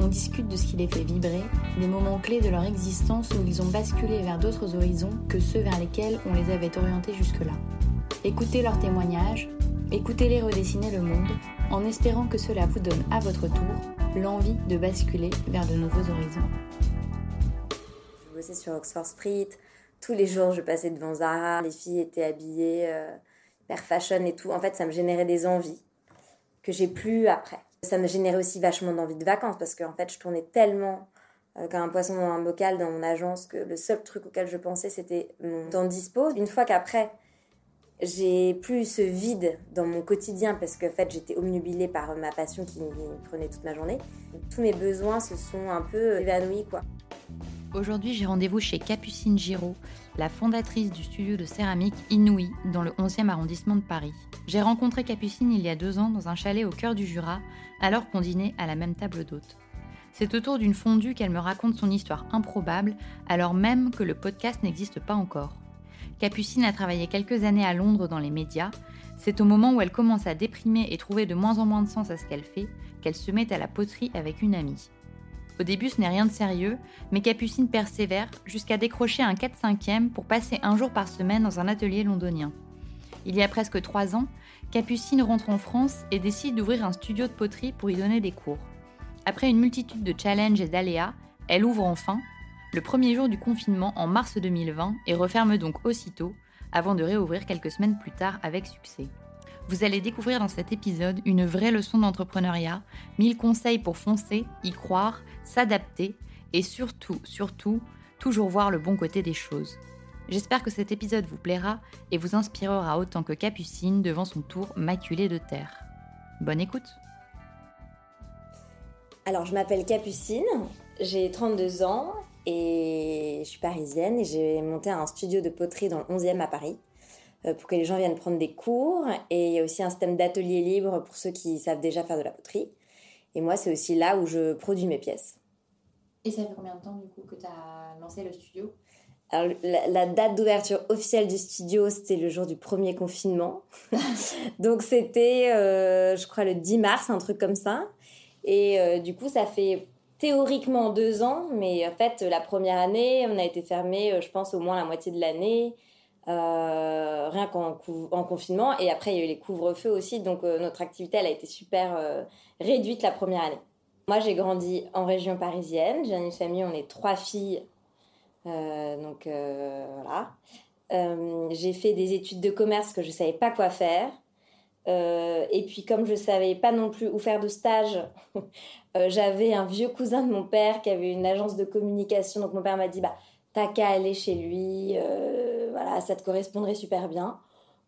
On discute de ce qui les fait vibrer, des moments clés de leur existence où ils ont basculé vers d'autres horizons que ceux vers lesquels on les avait orientés jusque-là. Écoutez leurs témoignages, écoutez-les redessiner le monde, en espérant que cela vous donne à votre tour l'envie de basculer vers de nouveaux horizons. Je bossais sur Oxford Street, tous les jours je passais devant Zara, les filles étaient habillées euh, fashion et tout. En fait, ça me générait des envies que j'ai plus après. Ça me générait aussi vachement d'envie de vacances parce qu'en fait, je tournais tellement euh, comme un poisson dans un bocal dans mon agence que le seul truc auquel je pensais, c'était mon temps dispo. Une fois qu'après, j'ai plus ce vide dans mon quotidien parce qu'en fait, j'étais omnubilée par ma passion qui prenait toute ma journée. Tous mes besoins se sont un peu évanouis, quoi. Aujourd'hui, j'ai rendez-vous chez Capucine Giraud, la fondatrice du studio de céramique Inouï dans le 11e arrondissement de Paris. J'ai rencontré Capucine il y a deux ans dans un chalet au cœur du Jura, alors qu'on dînait à la même table d'hôtes. C'est autour d'une fondue qu'elle me raconte son histoire improbable, alors même que le podcast n'existe pas encore. Capucine a travaillé quelques années à Londres dans les médias. C'est au moment où elle commence à déprimer et trouver de moins en moins de sens à ce qu'elle fait qu'elle se met à la poterie avec une amie. Au début, ce n'est rien de sérieux, mais Capucine persévère jusqu'à décrocher un 4-5e pour passer un jour par semaine dans un atelier londonien. Il y a presque trois ans, Capucine rentre en France et décide d'ouvrir un studio de poterie pour y donner des cours. Après une multitude de challenges et d'aléas, elle ouvre enfin, le premier jour du confinement en mars 2020 et referme donc aussitôt, avant de réouvrir quelques semaines plus tard avec succès. Vous allez découvrir dans cet épisode une vraie leçon d'entrepreneuriat, mille conseils pour foncer, y croire, s'adapter et surtout, surtout, toujours voir le bon côté des choses. J'espère que cet épisode vous plaira et vous inspirera autant que Capucine devant son tour maculé de terre. Bonne écoute Alors, je m'appelle Capucine, j'ai 32 ans et je suis parisienne et j'ai monté un studio de poterie dans le 11e à Paris. Euh, pour que les gens viennent prendre des cours. Et il y a aussi un système d'atelier libre pour ceux qui savent déjà faire de la poterie. Et moi, c'est aussi là où je produis mes pièces. Et ça fait combien de temps du coup que tu as lancé le studio? Alors, la, date d'ouverture officielle du studio, c'était le jour du premier confinement. Donc, c'était, euh, je crois, le 10 mars, un truc comme ça. Et euh, du coup, ça fait théoriquement deux ans, mais en fait, la première année, on a été fermé, je pense, au moins la moitié de l'année. Euh, rien qu'en en confinement. Et après, il y a eu les couvre-feux aussi. Donc, euh, notre activité, elle a été super euh, réduite la première année. Moi, j'ai grandi en région parisienne. J'ai une famille, on est trois filles. donc, voilà. j'ai fait des études de commerce que je ne savais pas quoi faire. et puis, comme je ne savais pas non plus où faire de stage, j'avais un vieux cousin de mon père qui avait une agence de communication. Donc, mon père m'a dit, bah, t'as qu'à aller chez lui, euh, voilà, ça te correspondrait super bien.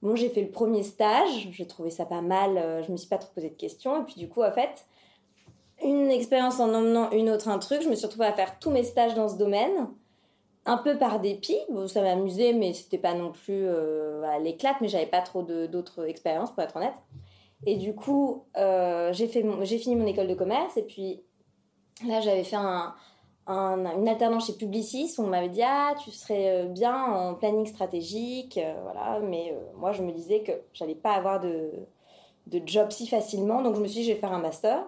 Bon, j'ai fait le premier stage, j'ai trouvé ça pas mal, euh, je me suis pas trop posé de questions. Et puis du coup, en fait, une expérience en emmenant une autre un truc, je me suis retrouvée à faire tous mes stages dans ce domaine, un peu par dépit. Bon, ça m'amusait, mais c'était pas non plus euh, à l'éclate, mais j'avais pas trop d'autres expériences, pour être honnête. Et du coup, euh, j'ai fini mon école de commerce, et puis là, j'avais fait un, une alternance chez Publicis où on m'avait dit ah tu serais euh, bien en planning stratégique voilà mais moi je me disais que j'allais pas avoir de, de job si facilement donc je me suis dit je vais faire un master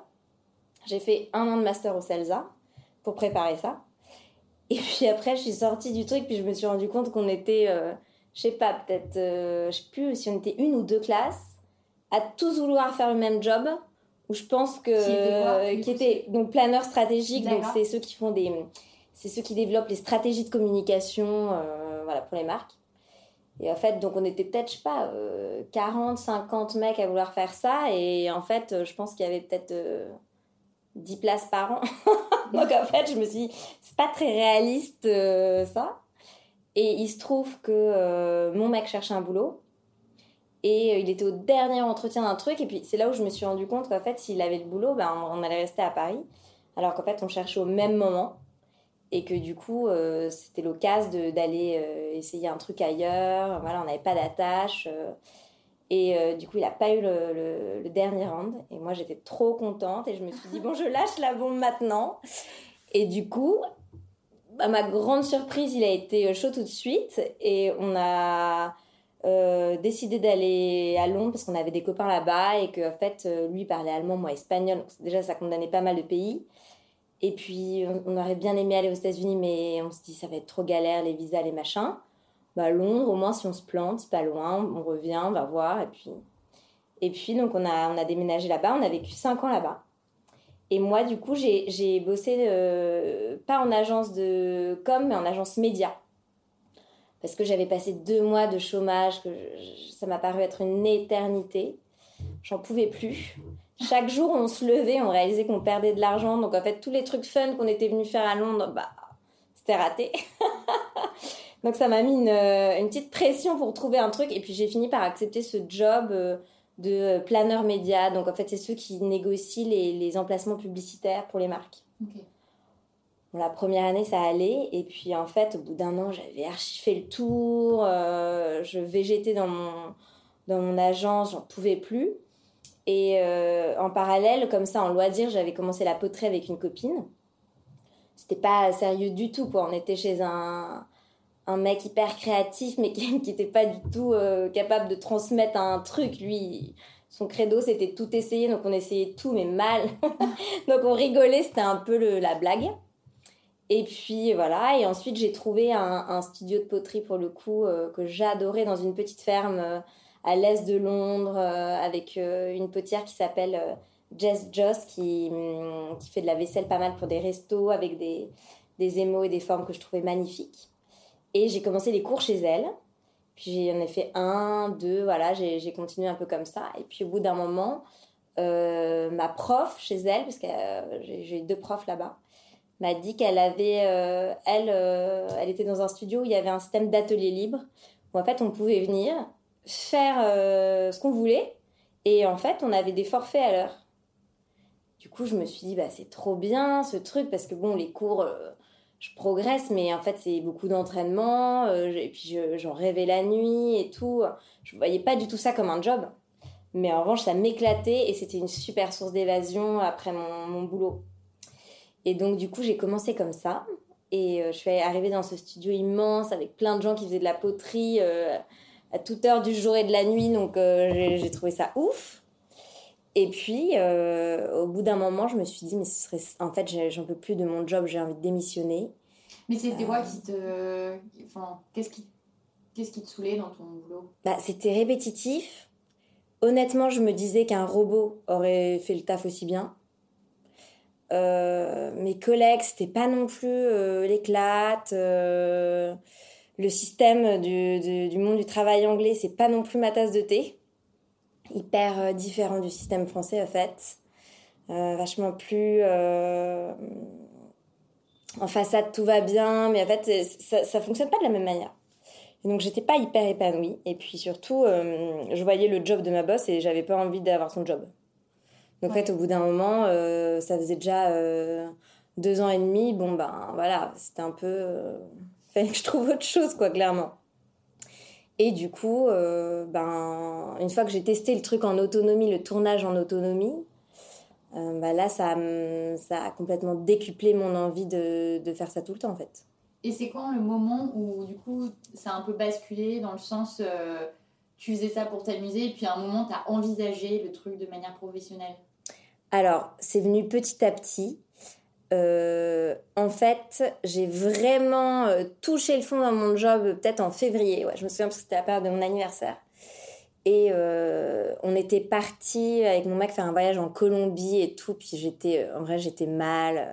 j'ai fait un an de master au CELSA pour préparer ça. Et puis après je suis sortie du truc puis je me suis rendu compte qu'on était je sais pas peut-être je sais plus si on était une ou deux classes à tous vouloir faire le même job où je pense que qui était, donc planeur stratégique donc c'est ceux qui font des c'est ceux qui développent les stratégies de communication euh, voilà pour les marques. Et en fait donc on était peut-être je sais pas 40 euh, 50 mecs à vouloir faire ça et en fait euh, je pense qu'il y avait peut-être 10 places par an donc en fait je me suis dit c'est pas très réaliste ça et il se trouve que mon mec cherchait un boulot et euh, il était au dernier entretien d'un truc. Et puis c'est là où je me suis rendu compte qu'en fait, s'il avait le boulot, ben, on allait rester à Paris. Alors qu'en fait, on cherchait au même moment. Et que du coup, euh, c'était l'occasion d'aller euh, essayer un truc ailleurs. Voilà, on n'avait pas d'attache. Et du coup, il n'a pas eu le, dernier round. Et moi, j'étais trop contente. Et je me suis dit, bon, je lâche la bombe maintenant. Et du coup, à ma grande surprise, il a été chaud tout de suite. Et on a euh, décidé d'aller à Londres parce qu'on avait des copains là-bas et que en fait euh, lui parlait allemand moi espagnol donc déjà ça condamnait pas mal de pays et puis on, aurait bien aimé aller aux États-Unis mais on se dit ça va être trop galère les visas les machins bah Londres au moins si on se plante pas loin on revient on va voir et puis et puis donc on a déménagé là-bas on a vécu cinq ans là-bas et moi du coup j'ai bossé euh, pas en agence de com mais en agence média parce que j'avais passé deux mois de chômage, que ça m'a paru être une éternité. J'en pouvais plus. Chaque jour, on se levait, on réalisait qu'on perdait de l'argent. Donc, en fait, tous les trucs fun qu'on était venu faire à Londres, bah, c'était raté. donc, ça m'a mis une, une, petite pression pour trouver un truc. Et puis, j'ai fini par accepter ce job euh, de planeur média. Donc, en fait, c'est ceux qui négocient les, les, emplacements publicitaires pour les marques la première année, ça allait. Et puis, en fait, au bout d'un an, j'avais archi fait le tour. Euh, je végétais dans mon, dans mon agence, j'en pouvais plus. Et euh, en parallèle, comme ça, en loisir, j'avais commencé la poterie avec une copine. C'était pas sérieux du tout, quoi. On était chez un, un mec hyper créatif, mais qui n'était pas du tout euh, capable de transmettre un truc. Lui, son credo, c'était tout essayer. Donc, on essayait tout, mais mal. donc, on rigolait. C'était un peu le, la blague. Et puis voilà, et ensuite j'ai trouvé un, studio de poterie pour le coup euh, que j'adorais dans une petite ferme euh, à l'est de Londres avec une potière qui s'appelle Jess Joss qui, hum, qui, fait de la vaisselle pas mal pour des restos avec des, des émaux et des formes que je trouvais magnifiques. Et j'ai commencé les cours chez elle. Puis j'en ai fait un, deux, voilà, j'ai continué un peu comme ça. Et puis au bout d'un moment, ma prof chez elle, parce que j'ai deux profs là-bas, m'a dit qu'elle avait, euh, elle, euh, elle était dans un studio où il y avait un système d'atelier libre, où en fait on pouvait venir faire euh, ce qu'on voulait, et en fait on avait des forfaits à l'heure. Du coup, je me suis dit, bah, c'est trop bien ce truc, parce que bon, les cours, je progresse, mais en fait, c'est beaucoup d'entraînement, et puis j'en rêvais la nuit et tout. Je voyais pas du tout ça comme un job. Mais en revanche, ça m'éclatait et c'était une super source d'évasion après mon, boulot. Et donc, du coup, j'ai commencé comme ça. Et euh, je suis arrivée dans ce studio immense avec plein de gens qui faisaient de la poterie euh, à toute heure du jour et de la nuit. Donc, euh, j'ai trouvé ça ouf. Et puis, au bout d'un moment, je me suis dit, mais ce serait. En fait, j'en peux plus de mon job, j'ai envie de démissionner. Mais c'était quoi qui te. Enfin, qu'est-ce qui... Qu'est-ce qui te saoulait dans ton boulot? Bah, C'était répétitif. Honnêtement, je me disais qu'un robot aurait fait le taf aussi bien. Euh, mes collègues, c'était pas non plus euh, l'éclate. Euh, le système du, du, monde du travail anglais, c'est pas non plus ma tasse de thé. Hyper différent du système français, en fait. vachement plus en façade tout va bien, mais en fait ça, ça fonctionne pas de la même manière. Et donc j'étais pas hyper épanouie. Et puis surtout, euh, je voyais le job de ma boss et j'avais pas envie d'avoir son job. Donc en fait, au bout d'un moment, euh, ça faisait déjà euh, deux ans et demi. Bon ben voilà, c'était un peu, fallait que je trouve autre chose quoi, clairement. Et du coup, ben une fois que j'ai testé le truc en autonomie, le tournage en autonomie, ben là ça, ça a complètement décuplé mon envie de, de faire ça tout le temps en fait. Et c'est quand le moment où, du coup, ça a un peu basculé dans le sens, euh, tu faisais ça pour t'amuser, et puis à un moment, tu as envisagé le truc de manière professionnelle? Alors, c'est venu petit à petit. Euh, en fait, j'ai vraiment euh, touché le fond dans mon job peut-être en février. Ouais, je me souviens parce que c'était la période de mon anniversaire. Et on était parti avec mon mec faire un voyage en Colombie et tout. Puis j'étais, en vrai, j'étais mal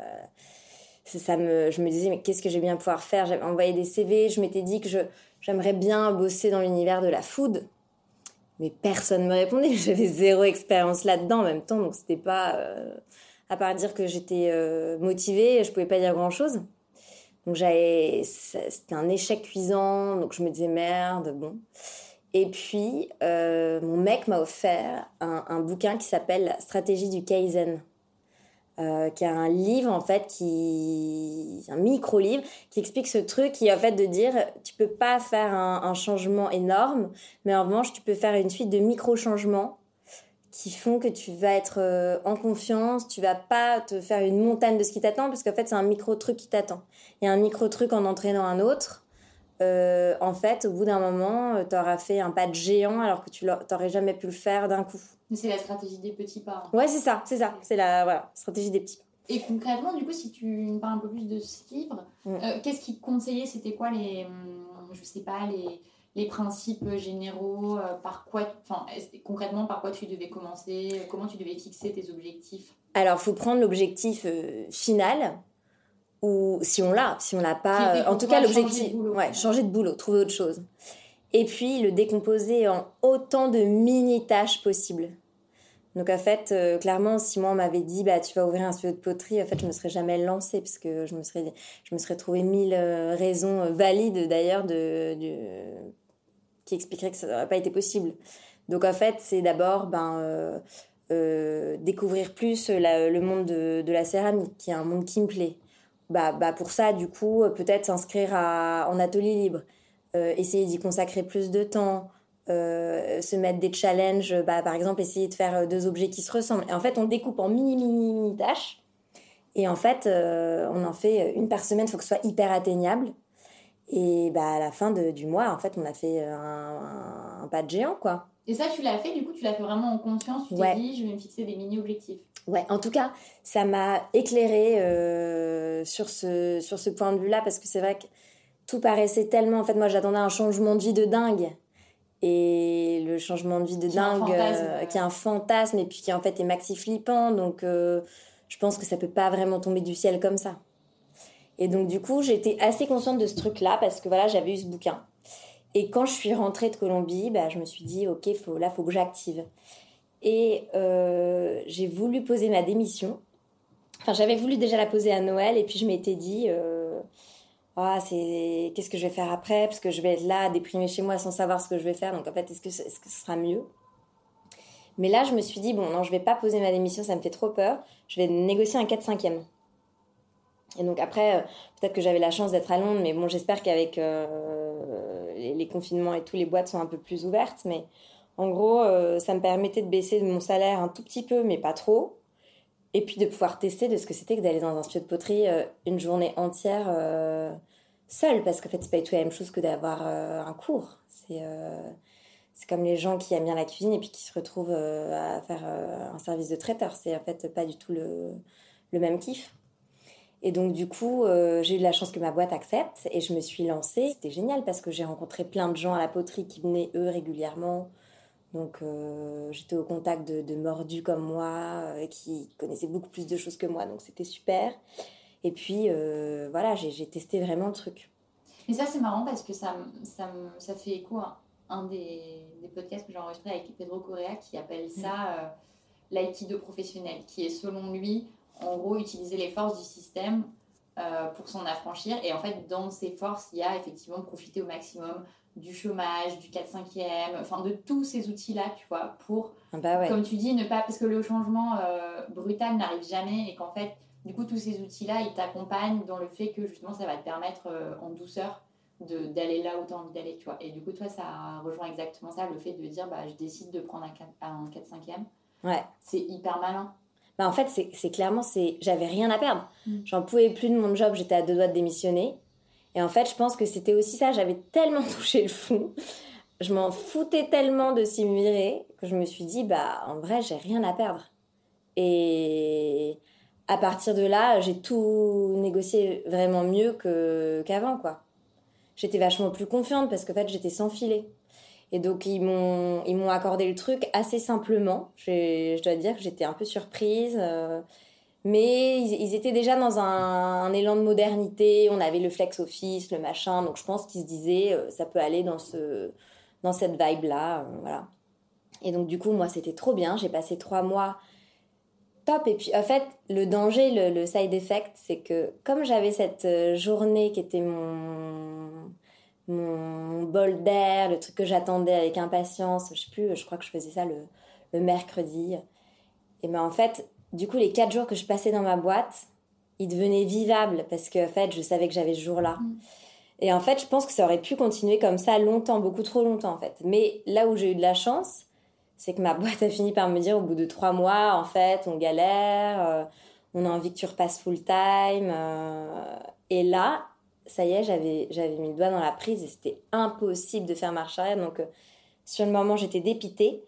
ça me, je me disais, mais qu'est-ce que j'ai bien pouvoir faire? J'avais envoyé des CV, je m'étais dit que je, j'aimerais bien bosser dans l'univers de la food. Mais personne ne me répondait. J'avais zéro expérience là-dedans en même temps, donc c'était pas. À part dire que j'étais euh, motivée, je pouvais pas dire grand-chose. Donc j'avais. C'était un échec cuisant, donc je me disais merde, bon. Et puis, euh, mon mec m'a offert un, bouquin qui s'appelle Stratégie du Kaizen. Euh, qui a un livre en fait qui un micro livre qui explique ce truc qui est en fait de dire tu peux pas faire un, changement énorme mais en revanche tu peux faire une suite de micro changements qui font que tu vas être euh, en confiance tu vas pas te faire une montagne de ce qui t'attend parce qu'en fait c'est un micro truc qui t'attend et un micro truc en entraînant un autre euh, en fait au bout d'un moment tu auras fait un pas de géant alors que tu n'aurais jamais pu le faire d'un coup c'est la stratégie des petits pas. Ouais, c'est ça, c'est ça. C'est la voilà, stratégie des petits pas. Et concrètement, du coup, si tu me parles un peu plus de ce livre, euh, qu'est-ce qu'il conseillait? C'était quoi les, hum, je sais pas, les, les principes généraux euh, Par quoi, enfin, concrètement, par quoi tu devais commencer Comment tu devais fixer tes objectifs? Alors, faut prendre l'objectif euh, final. Ou si on l'a, si on l'a pas, en tout cas l'objectif, ouais, changer de boulot, trouver autre chose. Et puis le décomposer en autant de mini tâches possibles. Donc en fait, euh, clairement, si moi on m'avait dit bah tu vas ouvrir un studio de poterie, en fait je me serais jamais lancée parce que je me serais je me serais trouvé mille euh, raisons euh, valides d'ailleurs de, qui expliqueraient que ça n'aurait pas été possible. Donc en fait, c'est d'abord ben découvrir plus le monde de, la céramique, qui est un monde qui me plaît. Bah, bah pour ça, du coup, peut-être s'inscrire en atelier libre, essayer d'y consacrer plus de temps. Euh, se mettre des challenges, bah, par exemple essayer de faire euh, deux objets qui se ressemblent. Et en fait, on découpe en mini mini mini tâches. Et en fait, euh, on en fait une par semaine. Il faut que ce soit hyper atteignable. Et bah, à la fin du mois, en fait, on a fait un, pas de géant, quoi. Et ça, tu l'as fait, du coup, tu l'as fait vraiment en conscience. Tu t'es dit, je vais me fixer des mini-objectifs. Ouais, en tout cas, ça m'a éclairé sur, ce, sur ce point de vue-là, parce que c'est vrai que tout paraissait tellement. En fait, moi, j'attendais un changement de vie de dingue et le changement de vie de dingue euh, qui est un fantasme et puis qui en fait est maxi flippant donc euh, je pense que ça peut pas vraiment tomber du ciel comme ça et donc du coup j'étais assez consciente de ce truc là parce que voilà j'avais eu ce bouquin. Et quand je suis rentrée de Colombie bah, je me suis dit ok faut là faut que j'active. Et euh, j'ai voulu poser ma démission. Enfin j'avais voulu déjà la poser à Noël et puis je m'étais dit ah, c'est qu'est-ce que je vais faire après? Parce que je vais être là déprimée chez moi sans savoir ce que je vais faire. Donc en fait est-ce que est-ce que ce sera mieux? Mais là je me suis dit bon non je vais pas poser ma démission ça me fait trop peur. Je vais négocier un 4 5 e et donc après euh, peut-être que j'avais la chance d'être à Londres mais bon j'espère qu'avec euh, les, confinements et tout les boîtes sont un peu plus ouvertes mais en gros euh, ça me permettait de baisser mon salaire un tout petit peu mais pas trop et puis de pouvoir tester de ce que c'était que d'aller dans un studio de poterie une journée entière seule, parce qu'en fait, c'est pas du tout la même chose que d'avoir un cours. C'est c'est comme les gens qui aiment bien la cuisine et puis qui se retrouvent à faire un service de traiteur. C'est en fait pas du tout le même kiff. Et donc du coup, j'ai eu la chance que ma boîte accepte et je me suis lancée. C'était génial parce que j'ai rencontré plein de gens à la poterie qui venaient eux régulièrement donc euh, j'étais au contact de, mordus comme moi, euh, qui connaissaient beaucoup plus de choses que moi, donc c'était super. Et puis euh, voilà, j'ai testé vraiment le truc. Mais ça c'est marrant parce que ça, ça, ça fait écho à un des, des podcasts que j'ai enregistré avec Pedro Correa qui appelle ça l'aïkido professionnel, qui est selon lui, en gros, utiliser les forces du système pour s'en affranchir. Et en fait, dans ses forces, il y a effectivement profiter au maximum du chômage, du 4-5e, enfin de tous ces outils-là, tu vois, pour, ah bah comme tu dis, ne pas. Parce que le changement brutal n'arrive jamais et qu'en fait, du coup, tous ces outils-là, ils t'accompagnent dans le fait que justement, ça va te permettre en douceur d'aller là où tu as envie d'aller, tu vois. Et du coup, toi, ça rejoint exactement ça, le fait de dire, bah, je décide de prendre un 4-5e. Ouais. C'est hyper malin. Bah, en fait, c'est clairement, c'est j'avais rien à perdre. Mm. J'en pouvais plus de mon job, j'étais à deux doigts de démissionner. Et en fait, je pense que c'était aussi ça, j'avais tellement touché le fond, je m'en foutais tellement de s'y virer que je me suis dit, bah, en vrai, j'ai rien à perdre. Et à partir de là, j'ai tout négocié vraiment mieux qu'avant, quoi j'étais vachement plus confiante parce qu'en fait, j'étais sans filet. Et donc, ils m'ont, ils m'ont accordé le truc assez simplement. Je, dois dire que j'étais un peu surprise. Euh, mais ils, étaient déjà dans un, élan de modernité. On avait le flex office, le machin. Donc, je pense qu'ils se disaient, euh, ça peut aller dans, ce, dans cette vibe-là. Euh, voilà. Et donc, du coup, moi, c'était trop bien. J'ai passé trois mois top. Et puis, en fait, le danger, le side effect, c'est que comme j'avais cette journée qui était mon mon bol d'air, le truc que j'attendais avec impatience. Je sais plus, je crois que je faisais ça le, le mercredi. Et ben en fait, du coup, les quatre jours que je passais dans ma boîte, ils devenaient vivables parce que en fait, je savais que j'avais ce jour-là. Mm. Et en fait, je pense que ça aurait pu continuer comme ça longtemps, beaucoup trop longtemps en fait. Mais là où j'ai eu de la chance, c'est que ma boîte a fini par me dire au bout de trois mois, en fait, on galère, euh, on a envie que tu repasses full time. Euh, et là, ça y est, j'avais, j'avais mis le doigt dans la prise et c'était impossible de faire marche arrière. Donc, euh, sur le moment, j'étais dépitée.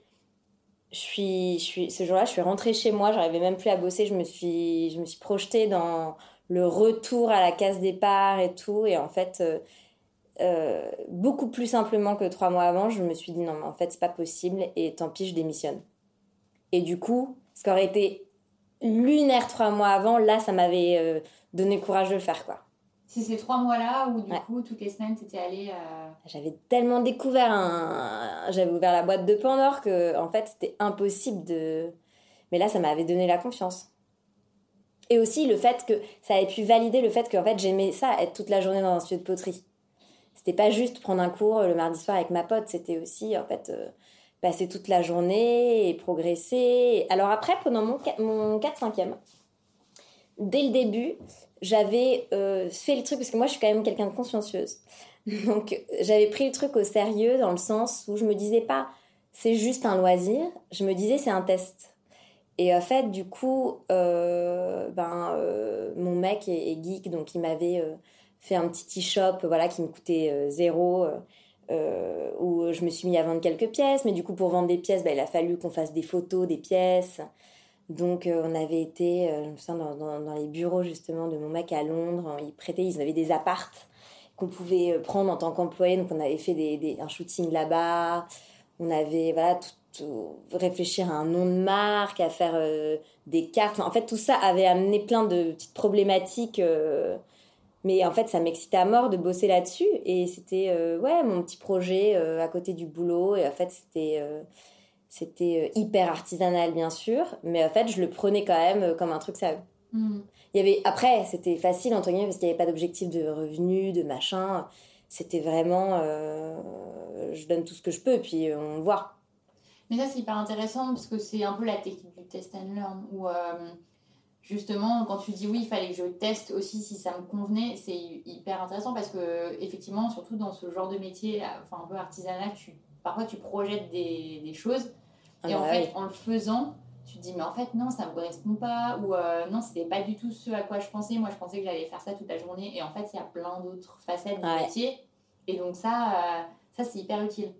Je suis, je suis, ce jour-là, je suis rentrée chez moi, j'arrivais même plus à bosser. Je me suis, je me suis projetée dans le retour à la case départ et tout. Et en fait, euh, euh, beaucoup plus simplement que trois mois avant, je me suis dit non, mais en fait, c'est pas possible et tant pis, je démissionne. Et du coup, ce qui aurait été lunaire trois mois avant, là, ça m'avait donné courage de le faire, quoi. C'est ces trois mois-là où, du coup, toutes les semaines, tu étais allée. Euh, J'avais tellement découvert un. J'avais ouvert la boîte de Pandore que, en fait, c'était impossible de. Mais là, ça m'avait donné la confiance. Et aussi le fait que ça avait pu valider le fait que, en fait, j'aimais ça, être toute la journée dans un studio de poterie. C'était pas juste prendre un cours le mardi soir avec ma pote, c'était aussi, en fait. Euh, passer toute la journée et progresser. Alors après, pendant mon, mon 4-5e, dès le début, j'avais euh, fait le truc, parce que moi je suis quand même quelqu'un de consciencieuse. Donc j'avais pris le truc au sérieux dans le sens où je me disais pas c'est juste un loisir, je me disais c'est un test. Et en fait, du coup, euh, ben, euh, mon mec est, geek, donc il m'avait fait un petit e-shop voilà, qui me coûtait zéro, où je me suis mis à vendre quelques pièces. Mais du coup, pour vendre des pièces, ben, il a fallu qu'on fasse des photos des pièces. Donc euh, on avait été, euh, dans, les bureaux justement de mon mec à Londres, ils prêtaient, ils avaient des appartes qu'on pouvait euh, prendre en tant qu'employé, donc on avait fait des, un shooting là-bas, on avait voilà tout, réfléchir à un nom de marque, à faire des cartes, en fait tout ça avait amené plein de petites problématiques, mais en fait ça m'excitait à mort de bosser là-dessus. Et c'était ouais mon petit projet à côté du boulot. Et en fait c'était c'était euh, hyper artisanal, bien sûr, mais en fait, je le prenais quand même euh, comme un truc sérieux. Hmm. Il y avait, après, c'était facile, entre guillemets, parce qu'il n'y avait pas d'objectif de revenu, de machin. C'était vraiment, euh, je donne tout ce que je peux, puis on voit. Mais ça, c'est hyper intéressant, parce que c'est un peu la technique du test and learn, où justement, quand tu dis oui, il fallait que je teste aussi si ça me convenait, c'est hyper intéressant, parce que, effectivement, surtout dans ce genre de métier, enfin, un peu artisanal, tu, parfois tu projettes des, des choses ah et en bah fait, en le faisant, tu te dis, mais en fait, non, ça me correspond pas, ou euh, non, c'était pas du tout ce à quoi je pensais. Moi, je pensais que j'allais faire ça toute la journée, et en fait, il y a plein d'autres facettes du métier. Et donc, ça, euh, ça c'est hyper utile.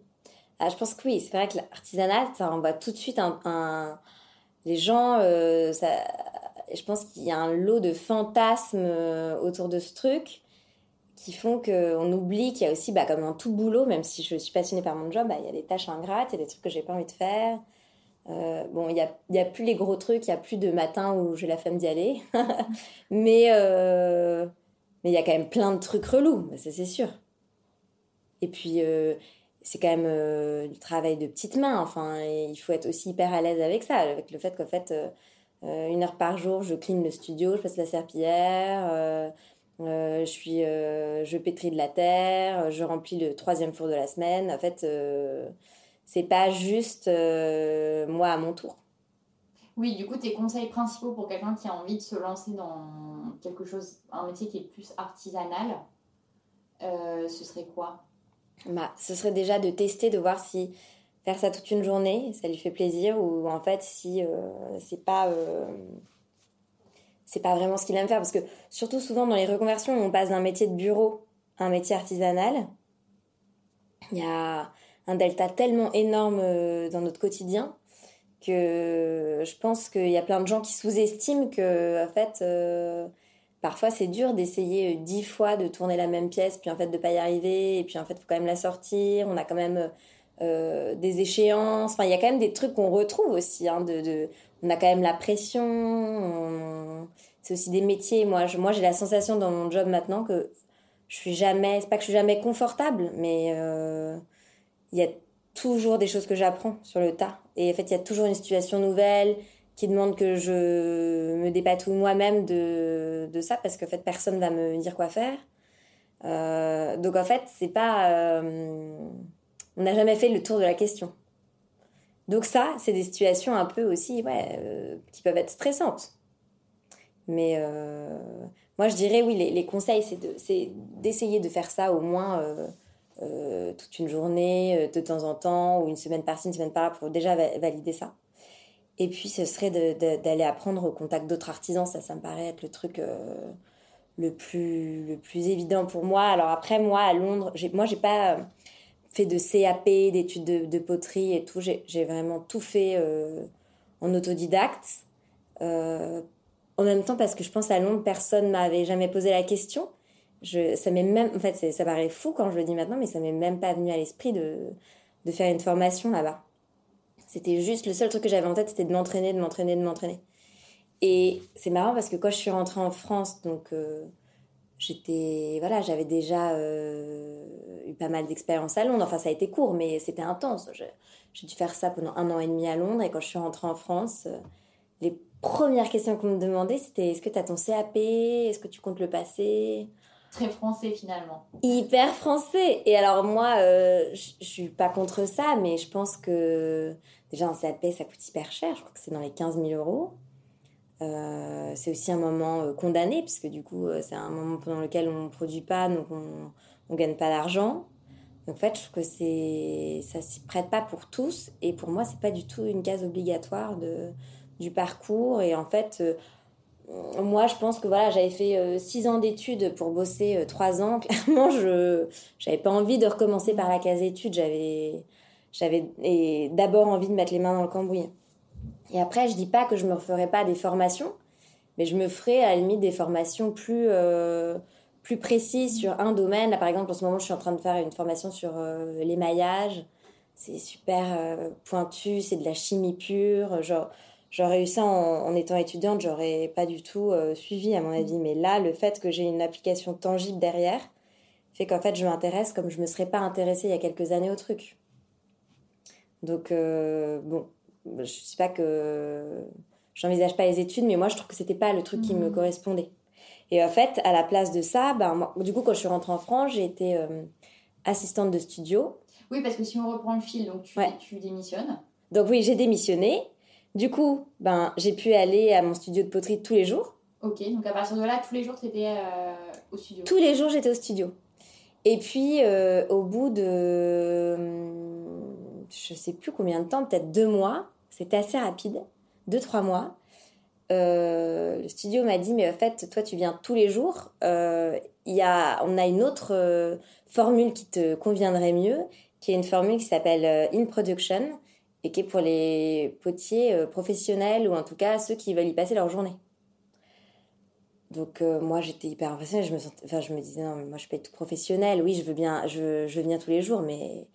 Ah, je pense que oui, c'est vrai que l'artisanat, ça renvoie tout de suite un. Les gens, euh, ça... je pense qu'il y a un lot de fantasmes autour de ce truc qui font qu'on oublie qu'il y a aussi, bah, comme dans tout boulot, même si je suis passionnée par mon job, bah, il y a des tâches ingrates, il y a des trucs que j'ai pas envie de faire. Euh, bon, il n'y a, y a plus les gros trucs, il n'y a plus de matin où j'ai la flemme d'y aller. mais euh, mais il y a quand même plein de trucs relous, ça c'est sûr. Et puis, euh, c'est quand même du travail de petites mains. Enfin, il faut être aussi hyper à l'aise avec ça, avec le fait qu'en fait, une heure par jour, je clean le studio, je passe la serpillière je suis, je pétris de la terre, je remplis le troisième four de la semaine. En fait, c'est pas juste euh, moi à mon tour. Oui, du coup, tes conseils principaux pour quelqu'un qui a envie de se lancer dans quelque chose, un métier qui est plus artisanal, euh, ce serait quoi? Bah, ce serait déjà de tester, de voir si faire ça toute une journée, ça lui fait plaisir ou en fait si euh, c'est pas euh, c'est pas vraiment ce qu'il aime faire parce que surtout souvent dans les reconversions on passe d'un métier de bureau à un métier artisanal. Il y a un delta tellement énorme euh, dans notre quotidien que je pense qu'il y a plein de gens qui sous-estiment que en fait euh, parfois c'est dur d'essayer euh, dix fois de tourner la même pièce puis en fait de pas y arriver et puis en fait faut quand même la sortir. On a quand même euh, des échéances. Enfin il y a quand même des trucs qu'on retrouve aussi hein, de, de on a quand même la pression on- c'est aussi des métiers. Moi je, moi j'ai la sensation dans mon job maintenant que je suis jamais c'est pas que je suis jamais confortable mais euh, il y a toujours des choses que j'apprends sur le tas. Et en fait, il y a toujours une situation nouvelle qui demande que je me dépatouille moi-même de, ça parce qu'en fait, personne va me dire quoi faire. Euh, donc en fait, c'est pas. euh, on n'a jamais fait le tour de la question. Donc ça, c'est des situations un peu aussi, ouais, euh, qui peuvent être stressantes. Mais moi, je dirais, oui, les, conseils, c'est d'essayer de faire ça au moins euh, toute une journée, euh, de temps en temps, ou une semaine par-ci, une semaine par-là, pour déjà va- valider ça. Et puis, ce serait d'aller apprendre au contact d'autres artisans. Ça, ça me paraît être le truc euh, le, plus, le plus évident pour moi. Alors après, moi, à Londres, moi, j'ai pas fait de CAP, d'études de, poterie et tout. J'ai vraiment tout fait en autodidacte. En même temps, parce que je pense à Londres, personne m'avait jamais posé la question. Ça m'est même, en fait, ça paraît fou quand je le dis maintenant, mais ça m'est même pas venu à l'esprit de, faire une formation là-bas. C'était juste le seul truc que j'avais en tête, c'était de m'entraîner, de m'entraîner, de m'entraîner. Et c'est marrant parce que quand je suis rentrée en France, donc euh, j'étais, voilà, j'avais déjà euh, eu pas mal d'expérience à Londres. Enfin, ça a été court, mais c'était intense. J'ai dû faire ça pendant un an et demi à Londres. Et quand je suis rentrée en France, euh, les premières questions qu'on me demandait, c'était est-ce que tu as ton CAP Est-ce que tu comptes le passer? Très français finalement. hyper français. Et alors moi, euh, je suis pas contre ça, mais je pense que déjà un CAP, ça coûte hyper cher. Je crois que c'est dans les 15 000 euros. Euh, c'est aussi un moment euh, condamné, puisque du coup, euh, c'est un moment pendant lequel on ne produit pas, donc on ne gagne pas d'argent. Donc, en fait, je trouve que c'est, ça s'y prête pas pour tous. Et pour moi, c'est pas du tout une case obligatoire de, du parcours. Et en fait, euh, moi, je pense que voilà, j'avais fait euh, six ans d'études pour bosser euh, trois ans. Clairement, je j'avais pas envie de recommencer par la case études. J'avais j'avais d'abord envie de mettre les mains dans le cambouis. Et après, je dis pas que je me referais pas des formations, mais je me ferai à la limite des formations plus euh, plus précises sur un domaine. Là, par exemple, en ce moment, je suis en train de faire une formation sur euh, l'émaillage. C'est super euh, pointu, c'est de la chimie pure. Genre, j'aurais eu ça en, en étant étudiante, j'aurais pas du tout euh, suivi à mon avis. Mais là, le fait que j'ai une application tangible derrière fait qu'en fait, je m'intéresse comme je me serais pas intéressée il y a quelques années au truc. Donc, euh, bon, je sais pas que j'envisage pas les études, mais moi, je trouve que c'était pas le truc qui me correspondait. Et en fait, à la place de ça, ben, moi- du coup, quand je suis rentrée en France, j'ai été euh, assistante de studio. Oui, parce que si on reprend le fil, donc tu, Ouais. tu démissionnes. Donc oui, j'ai démissionné. Du coup, ben, j'ai pu aller à mon studio de poterie tous les jours. Ok, donc à partir de là, tous les jours, tu étais au studio. Tous les jours, j'étais au studio. Et puis, euh, au bout de, hum, je sais plus combien de temps, peut-être deux mois, c'était assez rapide, deux, trois mois, euh, le studio m'a dit, mais en fait, toi, tu viens tous les jours. Euh, y a, on a une autre euh, formule qui te conviendrait mieux, qui est une formule qui s'appelle euh, In Production et qui est pour les potiers euh, professionnels ou en tout cas ceux qui veulent y passer leur journée. Donc euh, moi j'étais hyper impressionnée, je me sentais, je me disais non mais moi je peux être tout professionnel, oui je veux bien, je, veux- venir tous les jours mais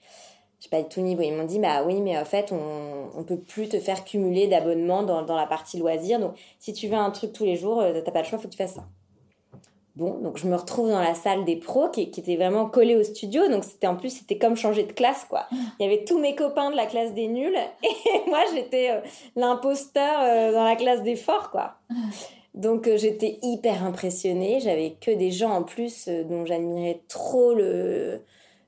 je pas être tout niveau. Ils m'ont dit bah oui mais en fait on, on peut plus te faire cumuler d'abonnements dans, dans la partie loisirs donc si tu veux un truc tous les jours euh, t'as pas le choix faut que tu fasses ça. Bon donc je me retrouve dans la salle des pros qui, était vraiment collée au studio donc c'était en plus c'était comme changer de classe quoi. Il y avait tous mes copains de la classe des nuls et moi j'étais euh, l'imposteur euh, dans la classe des forts quoi. Donc j'étais hyper impressionnée. J'avais que des gens en plus dont j'admirais trop le,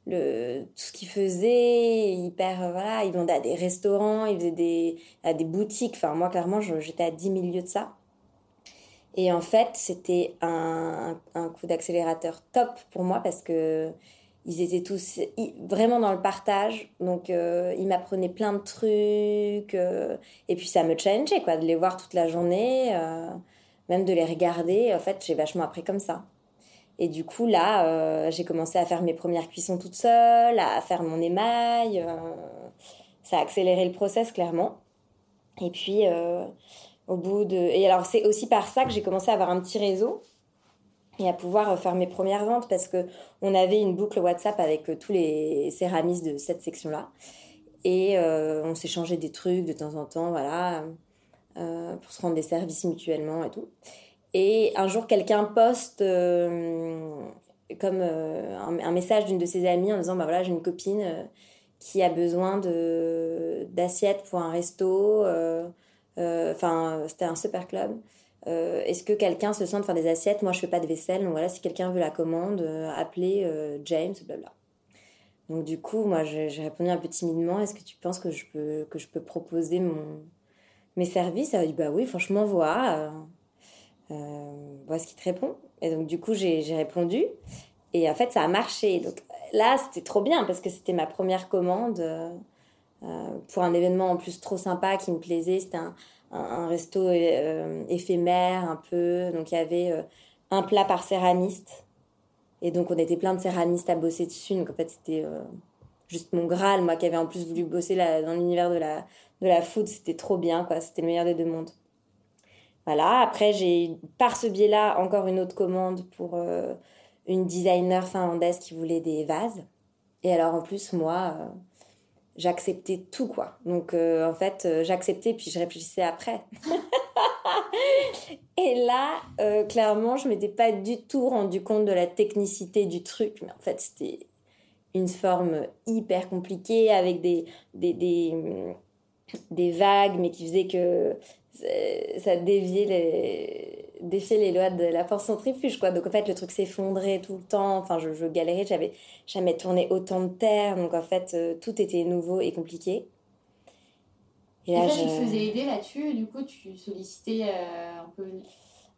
le, tout ce qu'ils faisaient. Hyper, voilà, ils vendaient à des restaurants, ils faisaient des, à des boutiques. Enfin, moi, clairement, j'étais à 10 000 lieues de ça. Et en fait, c'était un, coup d'accélérateur top pour moi parce que ils étaient tous vraiment dans le partage. Donc, euh, ils m'apprenaient plein de trucs. Euh, et puis, ça me challengeait, quoi, de les voir toute la journée, euh, même de les regarder. En fait, j'ai vachement appris comme ça. Et du coup, là, j'ai commencé à faire mes premières cuissons toute seule, à faire mon émail. ça a accéléré le process, clairement. Et puis, au bout de... Et alors, c'est aussi par ça que j'ai commencé à avoir un petit réseau et à pouvoir faire mes premières ventes parce que on avait une boucle WhatsApp avec euh, tous les céramistes de cette section-là et euh, on s'échangeait des trucs de temps en temps, voilà, euh, pour se rendre des services mutuellement et tout. Et un jour, quelqu'un poste comme un, message d'une de ses amies en disant bah voilà, j'ai une copine qui a besoin d'assiettes pour un resto. Enfin, c'était un super club. Euh, est-ce que quelqu'un se sent de faire des assiettes? Moi, je fais pas de vaisselle. Donc voilà, si quelqu'un veut la commande, euh, appelez euh, James, blabla. Donc du coup, moi, j'ai répondu un peu timidement. Est-ce que tu penses que je peux, que je peux proposer mon, mes services? Elle a dit, bah oui, franchement, vois. vois ce qu'il te répond. Et donc du coup, j'ai répondu. Et en fait, ça a marché. Donc là, c'était trop bien parce que c'était ma première commande pour un événement en plus trop sympa qui me plaisait. C'était un resto euh, éphémère un peu. Donc il y avait euh, un plat par céramiste. Et donc on était plein de céramistes à bosser dessus. Donc en fait c'était euh, juste mon Graal, moi qui avais en plus voulu bosser dans l'univers de la, de la food. C'était trop bien, quoi. C'était le meilleur des deux mondes. Voilà, après j'ai par ce biais-là encore une autre commande pour une designer finlandaise qui voulait des vases. Et alors en plus moi, j'acceptais tout quoi. Donc euh, en fait, euh, j'acceptais puis je réfléchissais après. et là, euh, clairement, je m'étais pas du tout rendu compte de la technicité du truc, mais en fait, c'était une forme hyper compliquée avec des des, des, des vagues, mais qui faisait que ça déviait les défier les lois de la force centrifuge, quoi. Donc, en fait, le truc s'effondrait tout le temps. Enfin, je, je galérais, j'avais jamais tourné autant de terre. Donc, en fait, euh, tout était nouveau et compliqué. Et, là, tu faisais aider là-dessus, du coup, tu sollicitais euh, un peu.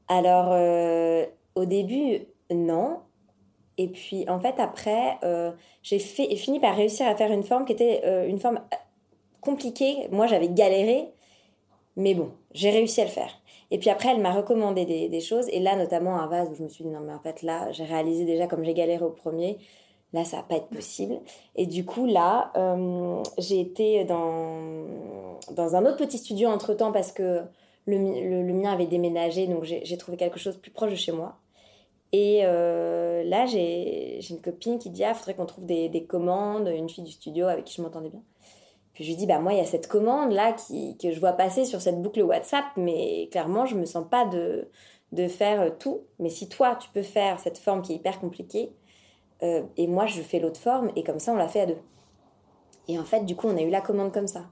Alors, euh, au début, non. Et puis, en fait, après, j'ai fait, fini par réussir à faire une forme qui était une forme compliquée. Moi, j'avais galéré. Mais bon, j'ai réussi à le faire. Et puis après, elle m'a recommandé des, choses. Et là, notamment un vase où je me suis dit, non, mais en fait, là, j'ai réalisé déjà comme j'ai galéré au premier. Là, ça va pas être possible. Et du coup, là, euh, j'ai été dans, dans un autre petit studio entre-temps parce que le, le, mien avait déménagé. Donc, j'ai trouvé quelque chose plus proche de chez moi. Et euh, là, j'ai une copine qui dit, ah, faudrait qu'on trouve des, des commandes. Une fille du studio avec qui je m'entendais bien. Puis je lui dis, bah moi, il y a cette commande-là qui, que je vois passer sur cette boucle WhatsApp, mais clairement, je me sens pas de, de faire euh, tout. Mais si toi, tu peux faire cette forme qui est hyper compliquée, euh, et moi, je fais l'autre forme, et comme ça, on l'a fait à deux. Et en fait, du coup, on a eu la commande comme ça.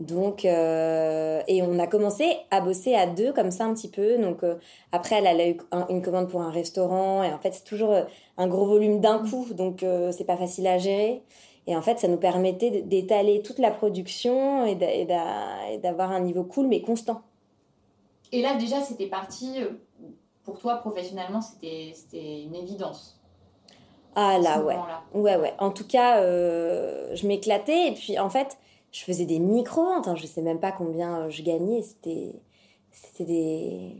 Donc, euh, et on a commencé à bosser à deux comme ça un petit peu. Donc, après, elle, a eu une commande pour un restaurant, et en fait, c'est toujours un gros volume d'un coup, donc c'est pas facile à gérer. Et en fait, ça nous permettait d'étaler toute la production et d'avoir un niveau cool mais constant. Et là, déjà, c'était parti, euh, pour toi, professionnellement, c'était une évidence. Ah là, ouais. Ouais, ouais. En tout cas, euh, je m'éclatais. Et puis, en fait, je faisais des micro-ventes. Hein. Je sais même pas combien je gagnais. C'était des,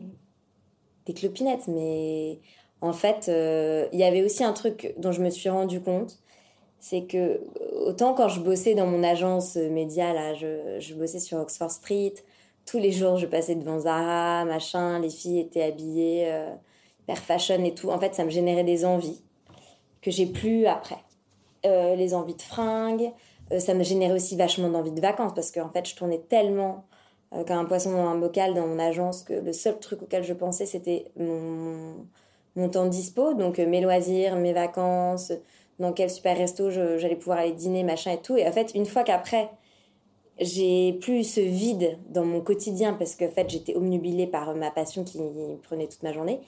des clopinettes. Mais en fait, euh, il y avait aussi un truc dont je me suis rendu compte c'est que autant quand je bossais dans mon agence média, là, je, je, bossais sur Oxford Street, tous les jours je passais devant Zara, machin, les filles étaient habillées euh, fashion et tout. En fait, ça me générait des envies que j'ai plus après. Euh, les envies de fringues, euh, ça me générait aussi vachement d'envie de vacances parce qu'en fait, je tournais tellement comme un poisson dans un bocal dans mon agence que le seul truc auquel je pensais, c'était mon, mon temps dispo, donc mes loisirs, mes vacances dans quel super resto j'allais pouvoir aller dîner, machin et tout. Et en fait, une fois qu'après, j'ai plus ce vide dans mon quotidien parce qu'en fait j'étais omnubilée par ma passion qui prenait toute ma journée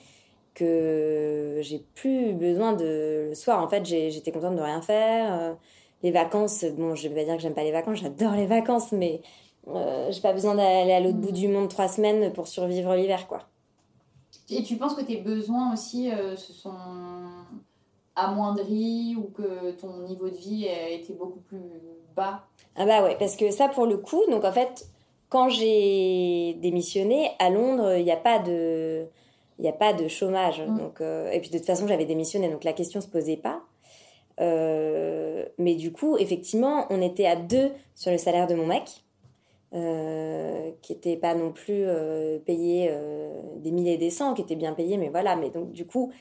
que j'ai plus besoin de le soir. En fait j'étais contente de rien faire. Les vacances bon je vais pas dire que j'aime pas les vacances j'adore les vacances mais euh, j'ai pas besoin d'aller à l'autre bout du monde trois semaines pour survivre l'hiver quoi. Et tu penses que tes besoins aussi euh, se sont amoindris ou que ton niveau de vie a été beaucoup plus bas? Ah bah ouais, parce que ça pour le coup, donc en fait, quand j'ai démissionné à Londres, il n'y a pas de, il a pas de chômage. Mm. Donc euh, et puis de toute façon, j'avais démissionné, donc la question se posait pas. Euh, mais du coup, effectivement, on était à deux sur le salaire de mon mec, euh, qui était pas non plus payé des milliers et des cents, qui était bien payé, mais voilà. Mais donc du coup,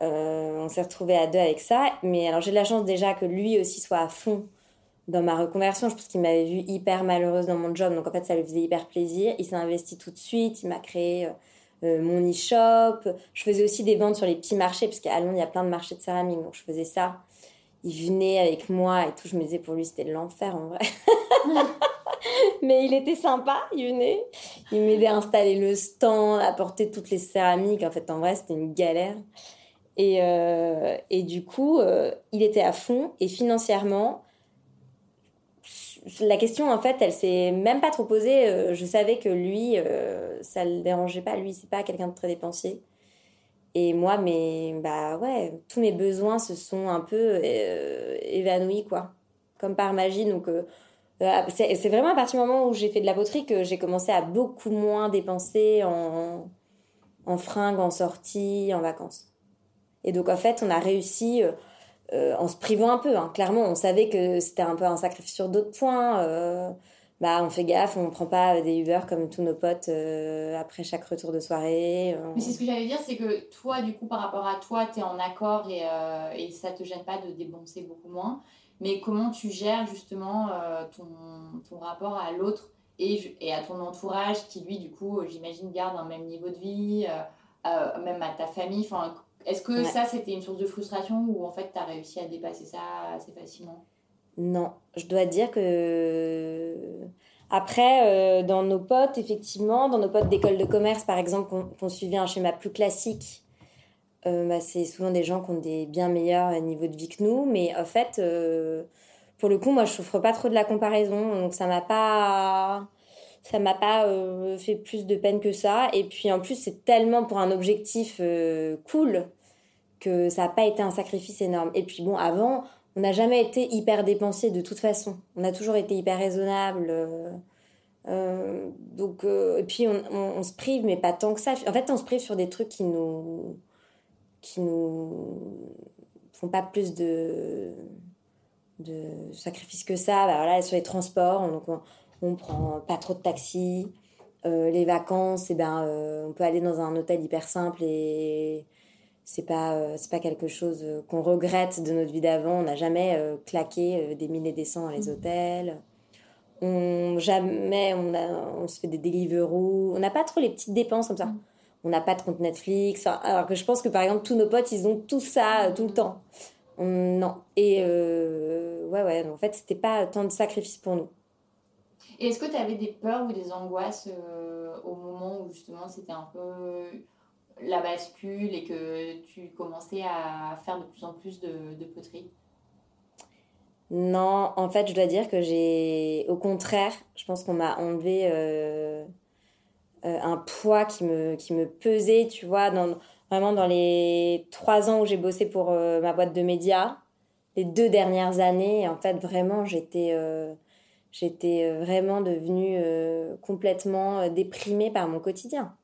on s'est retrouvé à deux avec ça. Mais alors j'ai de la chance déjà que lui aussi soit à fond dans ma reconversion. Je pense qu'il m'avait vu hyper malheureuse dans mon job, donc en fait ça lui faisait hyper plaisir. Il s'est investi tout de suite, il m'a créé euh, euh, mon e-shop. Je faisais aussi des ventes sur les petits marchés, parce qu'à Londres il y a plein de marchés de céramique, donc je faisais ça. Il venait avec moi et tout, je me disais pour lui c'était l'enfer en vrai. Mais il était sympa, il venait. Il m'aidait à installer le stand, à porter toutes les céramiques. En fait, en vrai, c'était une galère. Et, euh, et du coup, il était à fond. Et financièrement, la question, en fait, elle s'est même pas trop posée. Euh, je savais que lui, euh, ça le dérangeait pas. Lui, c'est pas quelqu'un de très dépensier. Et moi, mais bah ouais, tous mes besoins se sont un peu euh, évanouis, quoi. Comme par magie. Donc, c'est vraiment à partir du moment où j'ai fait de la poterie que j'ai commencé à beaucoup moins dépenser en, en fringues, en sorties, en vacances. Et donc, en fait, on a réussi euh, en se privant un peu. Hein. Clairement, on savait que c'était un peu un sacrifice sur d'autres points. Euh, bah, on fait gaffe, on prend pas des Uber comme tous nos potes euh, après chaque retour de soirée. Mais c'est ce que j'allais dire, c'est que toi, du coup, par rapport à toi, tu es en accord et, et ça te gêne pas de débourser beaucoup moins. Mais comment tu gères justement ton, ton, rapport à l'autre et, et, à ton entourage qui, lui, du coup, j'imagine, garde un même niveau de vie, même à ta famille? Est-ce que ça, c'était une source de frustration ou en fait, tu as réussi à dépasser ça assez facilement? Non, je dois dire que. Après, euh, dans nos potes, effectivement, dans nos potes d'école de commerce, par exemple, qu'on suivait un schéma plus classique, euh, bah, c'est souvent des gens qui ont des bien meilleurs niveaux de vie que nous. Mais en fait, euh, pour le coup, moi, je souffre pas trop de la comparaison. Donc, ça m'a pas ça m'a pas euh, fait plus de peine que ça. Et puis en plus, c'est tellement pour un objectif euh, cool que ça n'a pas été un sacrifice énorme. Et puis bon, avant, on n'a jamais été hyper dépensier de toute façon. On a toujours été hyper raisonnable. Euh, donc, et puis on, se prive, mais pas tant que ça. En fait, on se prive sur des trucs qui nous, qui nous font pas plus de, de sacrifices que ça. Bah, voilà, sur les transports, on, on prend pas trop de taxis. Euh, les vacances, eh ben, euh, on peut aller dans un hôtel hyper simple et c'est pas, euh, c'est pas quelque chose qu'on regrette de notre vie d'avant. On n'a jamais claqué des milliers des cents dans les mm. hôtels. On, jamais on, a, on se fait des Deliveroo. On n'a pas trop les petites dépenses comme ça. Mm. On n'a pas de compte Netflix. alors que je pense que par exemple, tous nos potes, ils ont tout ça tout le temps. non. Et ouais, ouais, en fait, c'était pas tant de sacrifices pour nous est-ce que tu avais des peurs ou des angoisses euh, au moment où justement c'était un peu la bascule et que tu commençais à faire de plus en plus de, poterie Non, en fait, je dois dire que j'ai. Au contraire, je pense qu'on m'a enlevé euh, euh, un poids qui me, qui me pesait, tu vois, vraiment dans les trois ans où j'ai bossé pour ma boîte de médias. Les deux dernières années, en fait, vraiment, j'étais j'étais euh, vraiment devenue euh, complètement euh, déprimée par mon quotidien.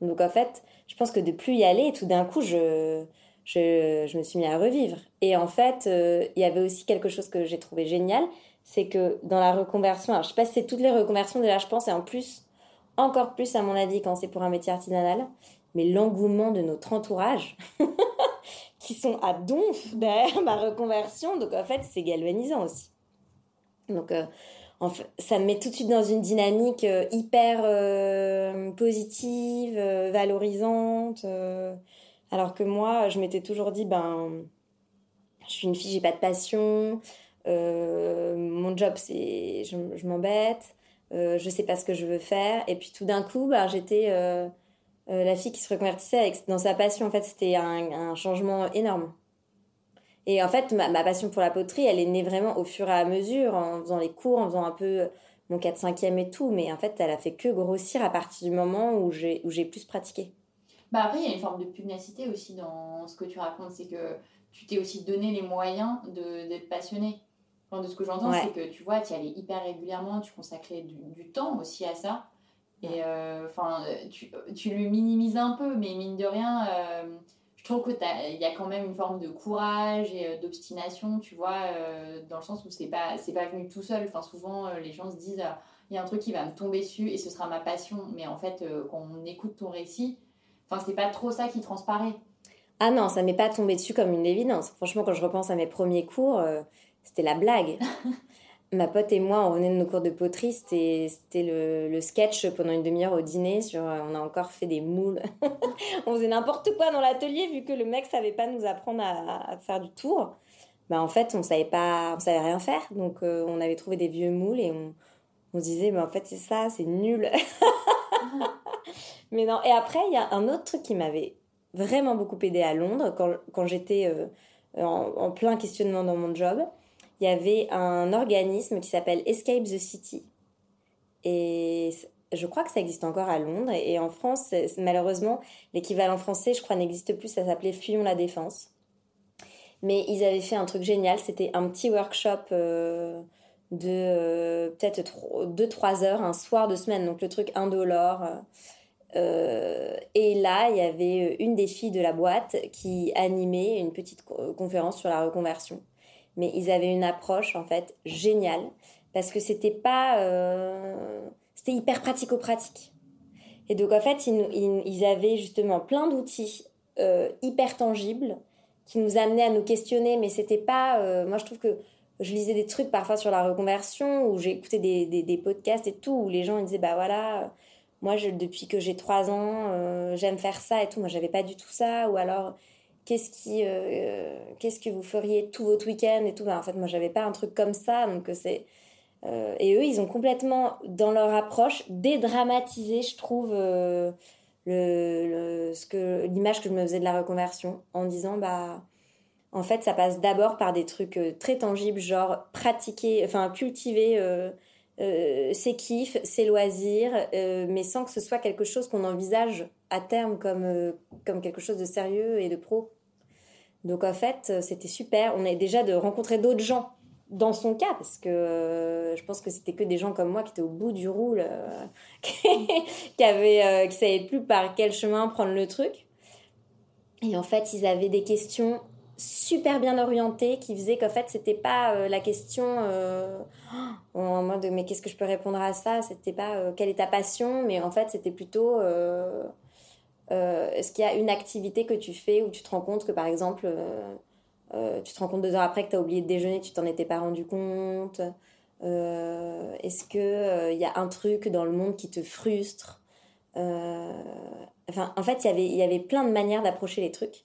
Donc en fait, je pense que de plus y aller, tout d'un coup, je, je, je, me suis mis à revivre. Et en fait, il y avait aussi quelque chose que j'ai trouvé génial, c'est que dans la reconversion, alors je sais pas si c'est toutes les reconversions déjà, je pense, et en plus, encore plus à mon avis quand c'est pour un métier artisanal, mais l'engouement de notre entourage, qui sont à donf derrière ma reconversion, donc en fait, c'est galvanisant aussi. Donc, ça me met tout de suite dans une dynamique euh, hyper euh, positive, euh, valorisante. alors que moi, je m'étais toujours dit, ben, je suis une fille, j'ai pas de passion. mon job, c'est je, je m'embête, je sais pas ce que je veux faire. Et puis tout d'un coup, bah, j'étais la fille qui se reconvertissait dans sa passion. En fait, c'était un, un, changement énorme. Et en fait, ma, ma, passion pour la poterie, elle est née vraiment au fur et à mesure, en faisant les cours, en faisant un peu mon 4-5e et tout. Mais en fait, elle a fait que grossir à partir du moment où j'ai plus pratiqué. Bah après, il y a une forme de pugnacité aussi dans ce que tu racontes. C'est que tu t'es aussi donné les moyens d'être passionné. Enfin, de ce que j'entends, c'est que tu vois, tu y allais hyper régulièrement, tu consacrais du, du temps aussi à ça. Et euh, enfin, tu, tu, le minimises un peu, mais mine de rien, euh, je trouve qu'il y a quand même une forme de courage et euh, d'obstination, tu vois, dans le sens où c'est pas, pas venu tout seul. Enfin, souvent, les gens se disent, il y a un truc qui va me tomber dessus et ce sera ma passion. Mais en fait, quand on écoute ton récit, enfin, c'est pas trop ça qui transparaît. Ah non, ça m'est pas tombé dessus comme une évidence. Franchement, quand je repense à mes premiers cours, c'était la blague. ma pote et moi, on revenait de nos cours de poterie, c'était le, sketch pendant une demi-heure au dîner sur euh, on a encore fait des moules. on faisait n'importe quoi dans l'atelier vu que le mec savait pas nous apprendre à, faire du tour. Bah, en fait, on savait pas, on savait rien faire. Donc euh, on avait trouvé des vieux moules et on, on disait bah, en fait c'est ça, c'est nul. Mais non, et après il y a un autre truc qui m'avait vraiment beaucoup aidé à Londres quand, j'étais euh, en plein questionnement dans mon job il y avait un organisme qui s'appelle Escape the City. Et je crois que ça existe encore à Londres. Et en France, malheureusement, l'équivalent français, je crois, n'existe plus. Ça s'appelait Fuyons la Défense. Mais ils avaient fait un truc génial. C'était un petit workshop euh, de euh, peut-être 2-3 heures, un soir de semaine. Donc le truc indolore. Euh, et là, il y avait une des filles de la boîte qui animait une petite conférence sur la reconversion mais ils avaient une approche en fait géniale. Parce que c'était pas euh, c'était hyper pratico-pratique. Et donc en fait ils, ils, avaient justement plein d'outils euh, hyper tangibles qui nous amenaient à nous questionner. Mais c'était pas euh, moi je trouve que je lisais des trucs parfois sur la reconversion ou écouté des, des, podcasts et tout où les gens ils disaient bah voilà moi depuis que j'ai trois ans j'aime faire ça et tout. Moi j'avais pas du tout ça. Ou alors qu'est-ce qui euh, qu'est-ce que vous feriez tout votre week-end et tout. Ben, en fait moi j'avais pas un truc comme ça donc euh, c'est euh, et eux ils ont complètement dans leur approche dédramatisé je trouve le, ce que l'image que je me faisais de la reconversion en disant bah en fait ça passe d'abord par des trucs très tangibles genre pratiquer enfin cultiver ses kiffs, ses loisirs, mais sans que ce soit quelque chose qu'on envisage à terme comme, comme quelque chose de sérieux et de pro. Donc en fait, c'était super. On a déjà de rencontrer d'autres gens dans son cas, parce que euh, je pense que c'était que des gens comme moi qui étaient au bout du roule, euh, qui, avaient, euh, qui savaient plus par quel chemin prendre le truc. Et en fait, ils avaient des questions super bien orientées qui faisaient qu'en fait, c'était pas la question en mode mais qu'est-ce que je peux répondre à ça? C'était pas quelle est ta passion, mais en fait, c'était plutôt euh, est-ce qu'il y a une activité que tu fais où tu te rends compte que par exemple, euh, euh, tu te rends compte deux heures après que tu as oublié de déjeuner, tu t'en étais pas rendu compte? Est-ce qu'il y a un truc dans le monde qui te frustre? Enfin, en fait, il y avait plein de manières d'approcher les trucs.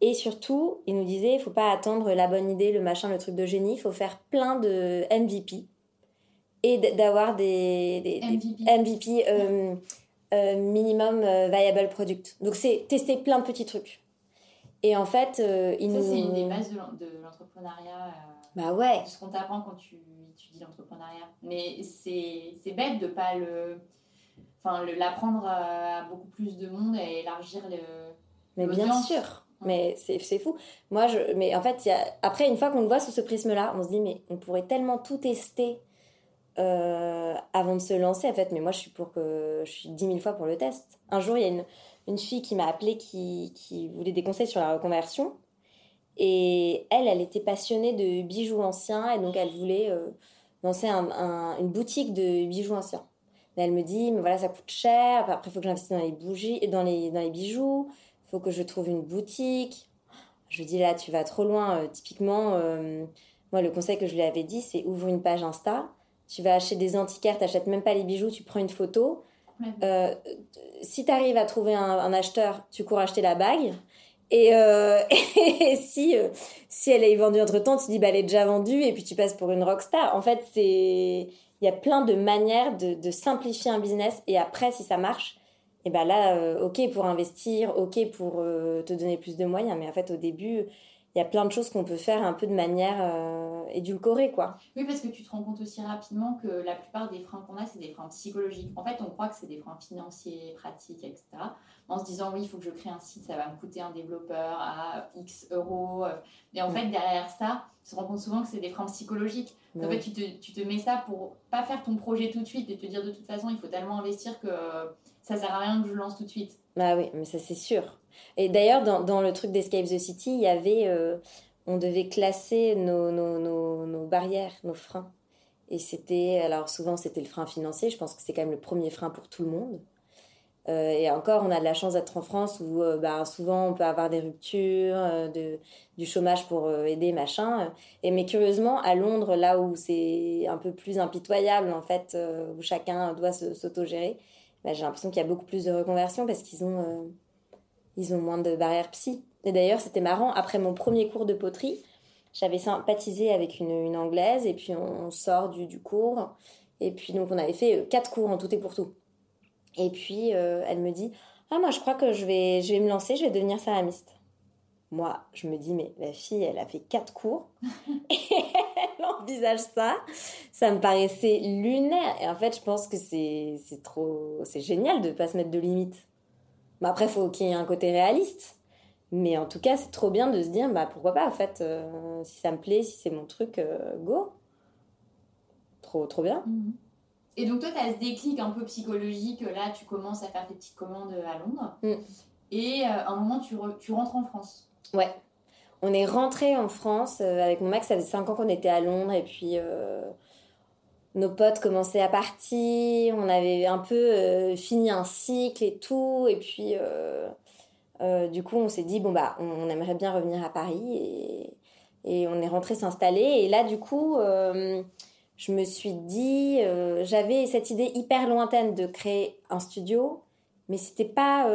Et surtout, il nous disait, il faut pas attendre la bonne idée, le machin, le truc de génie, il faut faire plein de MVP et d'avoir des, des, MVP, euh, minimum euh, viable product. Donc c'est tester plein de petits trucs. Et en fait, euh, il Ça, c'est une des bases de l'entrepreneuriat. bah ouais. ce qu'on t'apprend quand tu étudies l'entrepreneuriat. Mais c'est bête de pas le. Enfin, l'apprendre à beaucoup plus de monde et élargir le. Mais bien sûr. Mais c'est fou. Moi, je, mais en fait, y a, après, une fois qu'on le voit sous ce prisme-là, on se dit, mais on pourrait tellement tout tester euh, avant de se lancer, en fait. Mais moi, je suis pour que je suis dix mille fois pour le test. Un jour, il y a une, une fille qui m'a appelé qui, qui, voulait des conseils sur la reconversion. Et elle, elle était passionnée de bijoux anciens et donc elle voulait euh, lancer un, une boutique de bijoux anciens. Mais elle me dit, mais voilà, ça coûte cher. Après, il faut que j'investisse dans les bougies, dans les, dans les bijoux. Faut que je trouve une boutique. Je lui dis, là, tu vas trop loin. Euh, typiquement, moi, le conseil que je lui avais dit, c'est ouvre une page Insta tu vas acheter des antiquaires, tu n'achètes même pas les bijoux, tu prends une photo. Euh, si tu arrives à trouver un, acheteur, tu cours acheter la bague. Et, euh, et si, euh, si elle est vendue entre temps, tu dis bah elle est déjà vendue et puis tu passes pour une rockstar. En fait, c'est il y a plein de manières de, de, simplifier un business et après, si ça marche, et ben là, euh, ok pour investir, ok pour euh, te donner plus de moyens. Mais en fait, au début, il y a plein de choses qu'on peut faire un peu de manière euh, édulcorée, quoi. Oui, parce que tu te rends compte aussi rapidement que la plupart des freins qu'on a, c'est des freins psychologiques. En fait, on croit que c'est des freins financiers, pratiques, etc. En se disant, oui, il faut que je crée un site, ça va me coûter un développeur à X euros. Et en fait, derrière ça, tu te rends compte souvent que c'est des freins psychologiques. En fait, tu te, tu te mets ça pour pas faire ton projet tout de suite et te dire, de toute façon, il faut tellement investir que ça sert à rien que je lance tout de suite. Bah oui, mais ça c'est sûr. Et d'ailleurs, dans, le truc d'Escape the City, il y avait. Euh, on devait classer nos, nos, nos, barrières, nos freins. Et c'était. Alors souvent, c'était le frein financier. Je pense que c'est quand même le premier frein pour tout le monde. Euh, et encore, on a de la chance d'être en France où euh, bah, souvent on peut avoir des ruptures, de, du chômage pour aider, machin. Et, mais curieusement, à Londres, là où c'est un peu plus impitoyable, en fait, où chacun doit s'autogérer, bah, j'ai l'impression qu'il y a beaucoup plus de reconversion parce qu'ils ont, ils ont moins de barrières psy. Et d'ailleurs, c'était marrant, après mon premier cours de poterie, j'avais sympathisé avec une, une, anglaise et puis on, sort du, du, cours. Et puis donc on avait fait quatre cours en tout et pour tout. Et puis euh, elle me dit Ah, moi je crois que je vais, je vais me lancer, je vais devenir céramiste. Moi, je me dis Mais la fille, elle a fait quatre cours et elle envisage ça. Ça me paraissait lunaire. Et en fait, je pense que c'est trop. C'est génial de ne pas se mettre de limites. Mais après, il faut qu'il y ait un côté réaliste. Mais en tout cas, c'est trop bien de se dire, bah pourquoi pas, en fait, euh, si ça me plaît, si c'est mon truc, euh, go. Trop, trop bien. Mmh. Et donc, toi, tu as ce déclic un peu psychologique. Là, tu commences à faire tes petites commandes à Londres. Mmh. Et euh, à un moment, tu, re, tu, rentres en France. Ouais. On est rentré en France euh, avec mon mec. Ça faisait 5 ans qu'on était à Londres. Et puis, euh, nos potes commençaient à partir. On avait un peu fini un cycle et tout. Et puis. Euh, du coup, on s'est dit, bon, bah, on, aimerait bien revenir à Paris et, on est rentré s'installer. Et là, du coup, euh, je me suis dit, euh, j'avais cette idée hyper lointaine de créer un studio, mais c'était pas,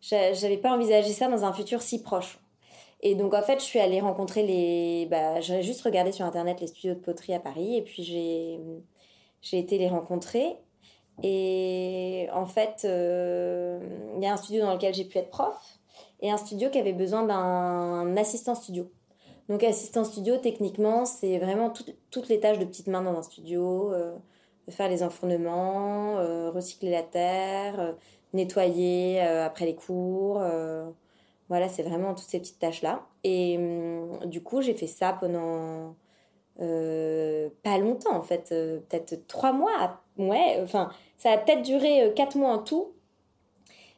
j'avais pas envisagé ça dans un futur si proche. Et donc, en fait, je suis allée rencontrer les, bah, j'ai juste regardé sur internet les studios de poterie à Paris et puis j'ai, j'ai été les rencontrer. Et en fait, euh, il y a un studio dans lequel j'ai pu être prof et un studio qui avait besoin d'un assistant studio. Donc assistant studio, techniquement, c'est vraiment tout, toutes les tâches de petites mains dans un studio, euh, faire les enfournements, euh, recycler la terre, nettoyer euh, après les cours. Euh, voilà, c'est vraiment toutes ces petites tâches-là. Et hum, du coup, j'ai fait ça pendant pas longtemps, en fait, peut-être trois mois. Ouais, enfin, ça a peut-être duré 4 mois en tout.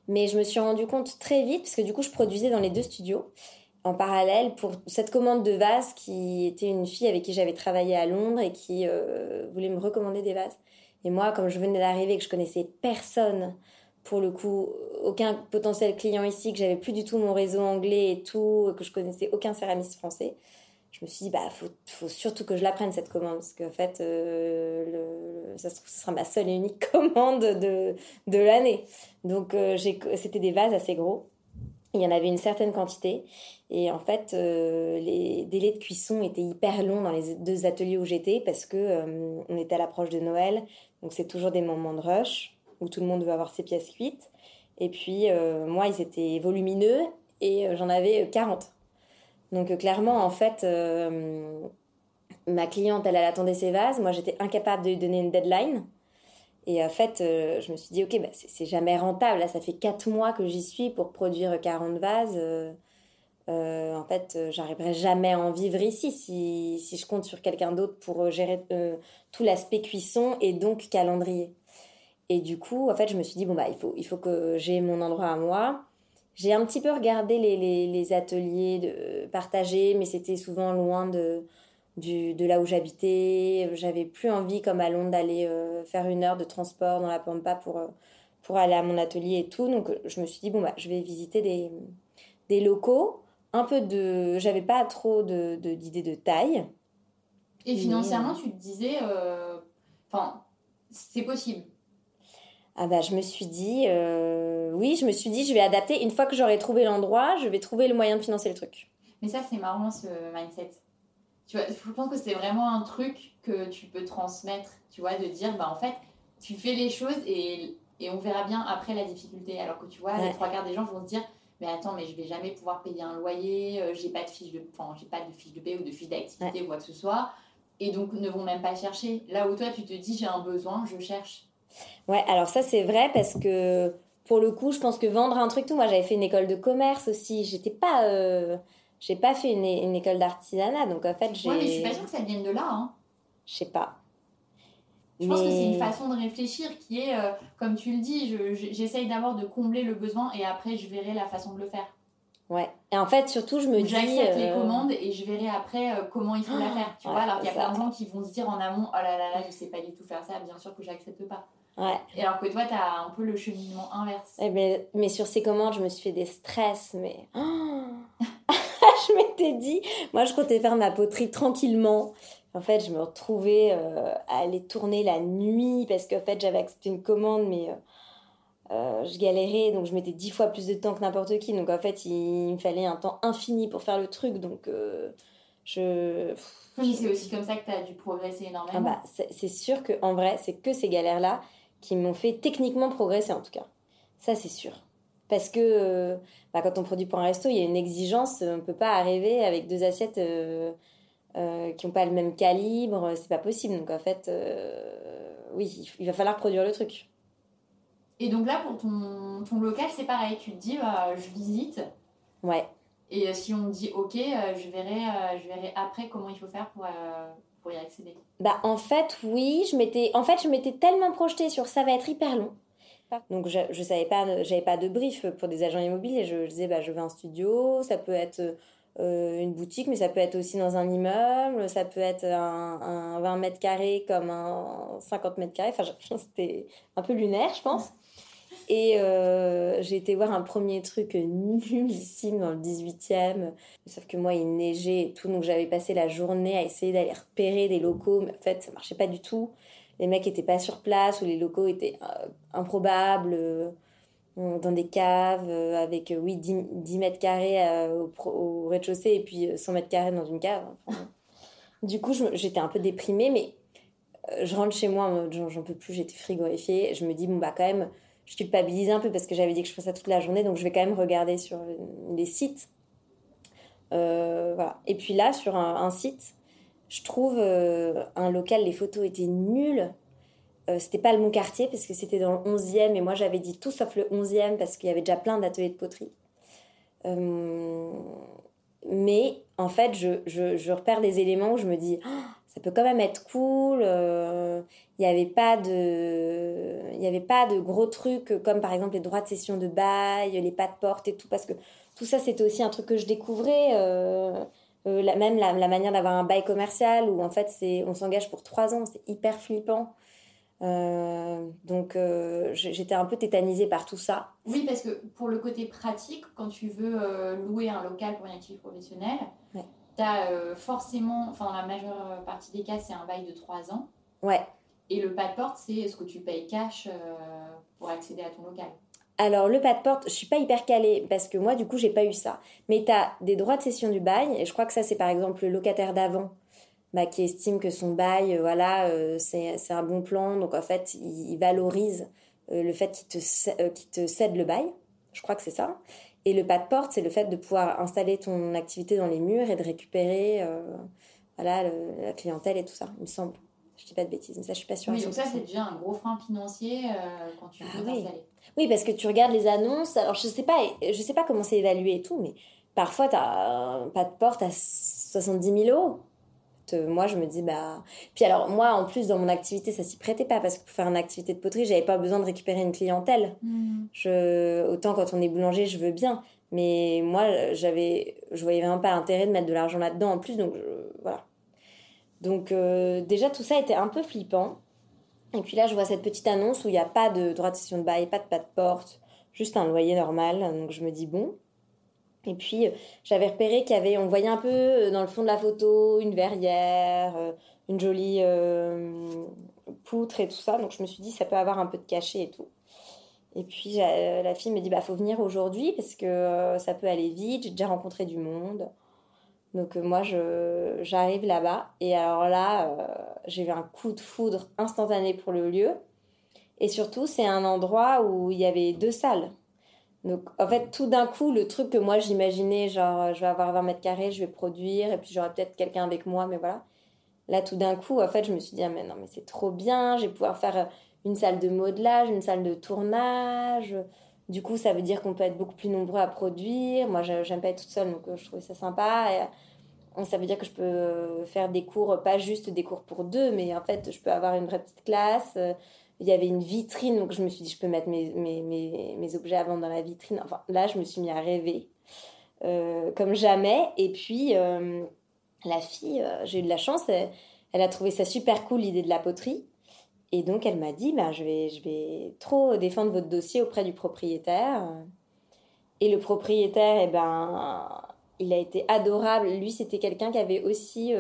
Mais je me suis rendu compte très vite, parce que du coup, je produisais dans les deux studios en parallèle pour cette commande de vases qui était une fille avec qui j'avais travaillé à Londres et qui euh, voulait me recommander des vases. Et moi, comme je venais d'arriver, que je connaissais personne, pour le coup, aucun potentiel client ici, que j'avais plus du tout mon réseau anglais et tout, que je connaissais aucun céramiste français, je me suis dit, bah, faut, surtout que je la prenne cette commande, parce qu'en fait, euh, ça se trouve, ce sera ma seule et unique commande de, de l'année. Donc, euh, c'était des vases assez gros. Il y en avait une certaine quantité. Et en fait, euh, les délais de cuisson étaient hyper longs dans les deux ateliers où j'étais, parce que on était à l'approche de Noël. Donc, c'est toujours des moments de rush, où tout le monde veut avoir ses pièces cuites. Et puis, euh, moi, ils étaient volumineux, et j'en avais 40. Donc clairement, en fait, euh, ma cliente, elle, elle attendait ses vases. Moi, j'étais incapable de lui donner une deadline. Et en fait, euh, je me suis dit, ok, bah, c'est jamais rentable. Là, ça fait 4 mois que j'y suis pour produire 40 vases. Euh, euh, en fait, j'arriverai jamais à en vivre ici si je compte sur quelqu'un d'autre pour gérer tout l'aspect cuisson et donc calendrier. Et du coup, en fait, je me suis dit, bon, bah, il faut, il faut que j'ai mon endroit à moi. J'ai un petit peu regardé les, les, les ateliers de, partagés, mais c'était souvent loin de, du, de là où j'habitais. J'avais plus envie, comme à Londres, d'aller euh, faire une heure de transport dans la Pampa pour, euh, pour aller à mon atelier et tout. Donc je me suis dit, bon, bah, je vais visiter des, des locaux. Un peu de. J'avais pas trop d'idées de, d'idées de, taille. Et financièrement, tu te disais. Enfin, euh, c'est possible ah bah, je me suis dit, euh, oui, je me suis dit, je vais adapter. Une fois que j'aurai trouvé l'endroit, je vais trouver le moyen de financer le truc. Mais ça, c'est marrant ce mindset. Tu vois, je pense que c'est vraiment un truc que tu peux transmettre, tu vois, de dire, bah en fait, tu fais les choses et, et on verra bien après la difficulté. Alors que tu vois, les trois quarts des gens vont se dire, mais attends, mais je vais jamais pouvoir payer un loyer, euh, j'ai pas de fiche de, enfin, j'ai pas de fiche de paie ou de fiche d'activité ou quoi que ce soit, et donc ne vont même pas chercher. Là où toi, tu te dis, j'ai un besoin, je cherche. Ouais, alors ça c'est vrai parce que pour le coup, je pense que vendre un truc, tout, moi j'avais fait une école de commerce aussi, j'étais pas, euh, j'ai pas fait une, une école d'artisanat, donc en fait j'ai. Ouais, mais je suis pas sûre que ça vienne de là, hein. Je sais pas. Je pense que c'est une façon de réfléchir qui est, euh, comme tu le dis, j'essaye d'abord de combler le besoin et après je verrai la façon de le faire. Ouais. Et en fait, surtout, je me dis. J'accepte les euh, commandes et je verrai après euh, comment il faut la faire. Tu vois, alors qu'il y a plein de gens qui vont se dire en amont, oh là là là, je sais pas du tout faire ça, bien sûr que j'accepte pas. Ouais. Et alors que toi, tu as un peu le cheminement inverse. Eh ben, mais sur ces commandes, je me suis fait des stress, mais. je m'étais dit, moi, je comptais faire ma poterie tranquillement. En fait, je me retrouvais euh, à aller tourner la nuit parce qu'en fait, j'avais accepté une commande, mais euh, euh, je galérais, donc je mettais dix fois plus de temps que n'importe qui. Donc en fait, il, me fallait un temps infini pour faire le truc. Donc je. Oui, c'est aussi comme ça que tu as dû progresser énormément. Ah bah, c'est sûr qu'en vrai, c'est que ces galères-là qui m'ont fait techniquement progresser en tout cas. Ça, c'est sûr. Parce que bah, quand on produit pour un resto, il y a une exigence. On ne peut pas arriver avec deux assiettes euh, qui n'ont pas le même calibre, c'est pas possible. Donc en fait, euh, oui, il va falloir produire le truc. Et donc là, pour ton, ton local, c'est pareil. Tu te dis, bah, je visite. Ouais. Et euh, si on me dit, ok, je, verrai, je verrai après comment il faut faire pour, pour y accéder. Bah en fait, oui, je m'étais, en fait, je m'étais tellement projetée sur ça va être hyper long. Donc je, je savais pas, j'avais pas de brief pour des agents immobiliers. Je, je disais, bah, je veux un studio, ça peut être euh, une boutique, mais ça peut être aussi dans un immeuble, ça peut être un, un 20 mètres carrés comme un 50 mètres carrés. Enfin, c'était un peu lunaire, je pense. Et euh, j'ai été voir un premier truc nullissime dans le 18e. Sauf que moi, il neigeait et tout. Donc j'avais passé la journée à essayer d'aller repérer des locaux. Mais en fait, ça marchait pas du tout. Les mecs étaient pas sur place ou les locaux étaient euh, improbables dans des caves euh, avec, euh, oui, 10, mètres carrés euh, au, rez-de-chaussée et puis 100 mètres carrés dans une cave. du coup, j'étais un peu déprimée, mais je rentre chez moi, j'en peux plus, j'étais frigorifiée. Je me dis, bon, bah, quand même, je culpabilise un peu parce que j'avais dit que je ferais ça toute la journée, donc je vais quand même regarder sur les sites. voilà. Et puis là, sur un, site, je trouve un local, les photos étaient nulles. Euh, c'était pas le bon quartier parce que c'était dans le 11e et moi j'avais dit tout sauf le 11e parce qu'il y avait déjà plein d'ateliers de poterie. Euh, mais en fait, je, repère des éléments où je me dis oh, ça peut quand même être cool. Euh, il n'y avait pas de il y avait pas de gros trucs comme par exemple les droits de cession de bail, les pas de porte et tout parce que tout ça c'était aussi un truc que je découvrais. la, même la, la manière d'avoir un bail commercial où en fait c'est on s'engage pour trois ans, c'est hyper flippant. Euh, donc euh, j'étais un peu tétanisée par tout ça. Oui, parce que pour le côté pratique, quand tu veux euh, louer un local pour une activité professionnelle, tu as forcément, enfin dans la majeure partie des cas, c'est un bail de 3 ans. Ouais. Et le pas de porte, c'est ce que tu payes cash pour accéder à ton local? Alors le pas de porte, je suis pas hyper calée parce que moi du coup j'ai pas eu ça. Mais tu as des droits de cession du bail et je crois que ça c'est par exemple le locataire d'avant bah, qui estime que son bail, euh, voilà, euh, c'est un bon plan. Donc en fait, il, valorise euh, le fait qu'il te, te cède le bail. Je crois que c'est ça. Et le pas de porte, c'est le fait de pouvoir installer ton activité dans les murs et de récupérer voilà, la clientèle et tout ça, il me semble. Je dis pas de bêtises, mais ça, je suis pas sûre. Oui, donc ça, c'est déjà un gros frein financier quand tu veux ah, oui. parce que tu regardes les annonces. Alors, je sais pas, je sais pas comment c'est évalué et tout, mais parfois, tu as pas de porte à 70 000 euros. Euh, moi, je me dis, bah. Puis alors, moi, en plus, dans mon activité, ça s'y prêtait pas parce que pour faire une activité de poterie, j'avais pas besoin de récupérer une clientèle. Je... Autant quand on est boulanger, je veux bien. Mais moi, j'avais, je voyais vraiment pas l'intérêt de mettre de l'argent là-dedans en plus. Donc, voilà. Donc, euh, déjà, tout ça était un peu flippant. Et puis là, je vois cette petite annonce où il n'y a pas de droit de cession de bail, pas de pas de porte, juste un loyer normal. Donc, je me dis, bon, et puis, euh, j'avais repéré qu'il y avait, on voyait un peu euh, dans le fond de la photo une verrière, euh, une jolie poutre et tout ça. Donc, je me suis dit, ça peut avoir un peu de cachet et tout. Et puis la fille me dit bah faut venir aujourd'hui parce que ça peut aller vite. J'ai déjà rencontré du monde. Donc moi j'arrive là-bas et alors là j'ai eu un coup de foudre instantané pour le lieu. Et surtout c'est un endroit où il y avait deux salles. Donc, en fait, tout d'un coup, le truc que moi j'imaginais, genre, je vais avoir 20 mètres carrés, je vais produire, et puis j'aurai peut-être quelqu'un avec moi, mais voilà. Là, tout d'un coup, en fait, je me suis dit, ah, mais non, mais c'est trop bien, je vais pouvoir faire euh, une salle de modelage, une salle de tournage. Du coup, ça veut dire qu'on peut être beaucoup plus nombreux à produire. Moi, j'aime pas être toute seule, donc euh, je trouvais ça sympa. Ça veut dire que je peux faire des cours, pas juste des cours pour deux, mais en fait, je peux avoir une vraie petite classe euh, il y avait une vitrine, donc je me suis dit, je peux mettre mes, mes, mes, objets à vendre dans la vitrine. Enfin, là, je me suis mis à rêver euh, comme jamais. Et puis, euh, la fille, euh, j'ai eu de la chance, elle, a trouvé ça super cool, l'idée de la poterie. Et donc, elle m'a dit, bah, je, vais, je vais trop défendre votre dossier auprès du propriétaire. Et le propriétaire, eh ben, il a été adorable. Lui, c'était quelqu'un qui avait aussi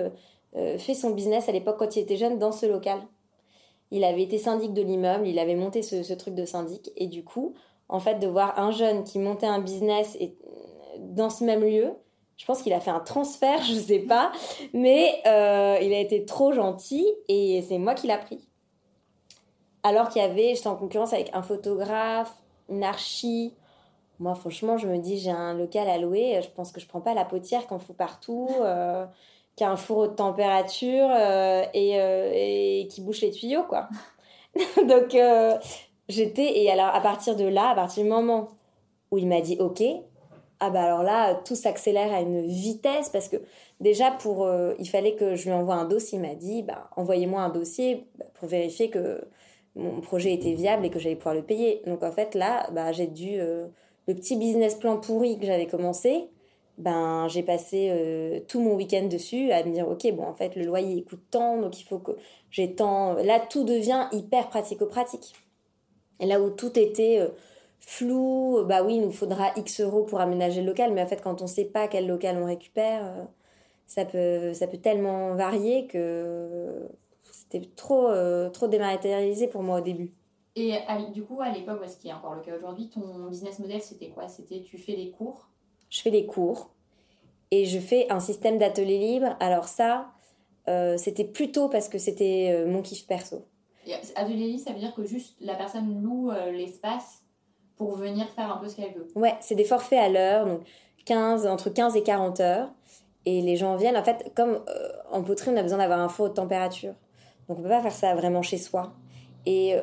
fait son business à l'époque quand il était jeune dans ce local. Il avait été syndic de l'immeuble, il avait monté ce, truc de syndic. Et du coup, en fait, de voir un jeune qui montait un business et, dans ce même lieu, je pense qu'il a fait un transfert, je sais pas, mais euh, il a été trop gentil et c'est moi qui l'a pris. Alors qu'il y avait, j'étais en concurrence avec un photographe, une archi. Moi, franchement, je me dis, j'ai un local à louer, je pense que je prends pas la potière qu'on fout partout. Euh, qui a un four haute température euh, euh, et, qui bouche les tuyaux, quoi. Donc, euh, j'étais. Et alors, à partir de là, à partir du moment où il m'a dit OK, ah bah alors là, tout s'accélère à une vitesse parce que déjà, pour, il fallait que je lui envoie un dossier. Il m'a dit bah, envoyez-moi un dossier bah, pour vérifier que mon projet était viable et que j'allais pouvoir le payer. Donc, en fait, là, bah, j'ai dû. le petit business plan pourri que j'avais commencé, ben j'ai passé euh, tout mon week-end dessus à me dire ok bon en fait le loyer coûte tant donc il faut que j'ai tant. Là tout devient hyper pratico-pratique. Et là où tout était euh, flou bah oui il nous faudra x euros pour aménager le local mais en fait quand on sait pas quel local on récupère euh, ça peut ça peut tellement varier que c'était trop trop dématérialisé pour moi au début. Et du coup à l'époque ce qui est encore le cas aujourd'hui ton business model c'était quoi? C'était tu fais des cours je fais des cours et je fais un système d'atelier libre. Alors ça, euh, c'était plutôt parce que c'était euh, mon kiff perso. atelier libre, ça veut dire que juste la personne loue euh, l'espace pour venir faire un peu ce qu'elle veut. Ouais, c'est des forfaits à l'heure, donc 15, entre 15 et 40 heures. Et les gens viennent, en fait, comme en poterie, on a besoin d'avoir un four de température. Donc on peut pas faire ça vraiment chez soi. Et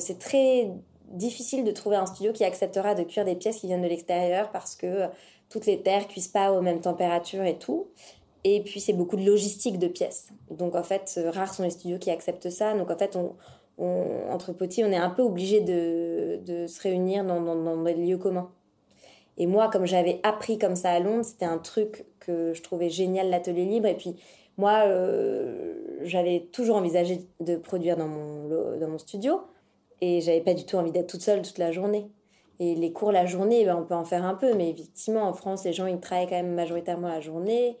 c'est très difficile de trouver un studio qui acceptera de cuire des pièces qui viennent de l'extérieur parce que toutes les terres cuisent pas aux mêmes températures et tout. Et puis c'est beaucoup de logistique de pièces. Donc en fait, rares sont les studios qui acceptent ça. Donc en fait, on, entre petits, on est un peu obligé de, se réunir dans, dans, des lieux communs. Et moi, comme j'avais appris comme ça à Londres, c'était un truc que je trouvais génial, l'atelier libre. Et puis moi, euh, j'avais toujours envisagé de produire dans mon, dans mon studio. Et j'avais pas du tout envie d'être toute seule toute la journée. Et les cours la journée, ben, on peut en faire un peu, mais effectivement, en France, les gens, ils travaillent quand même majoritairement la journée.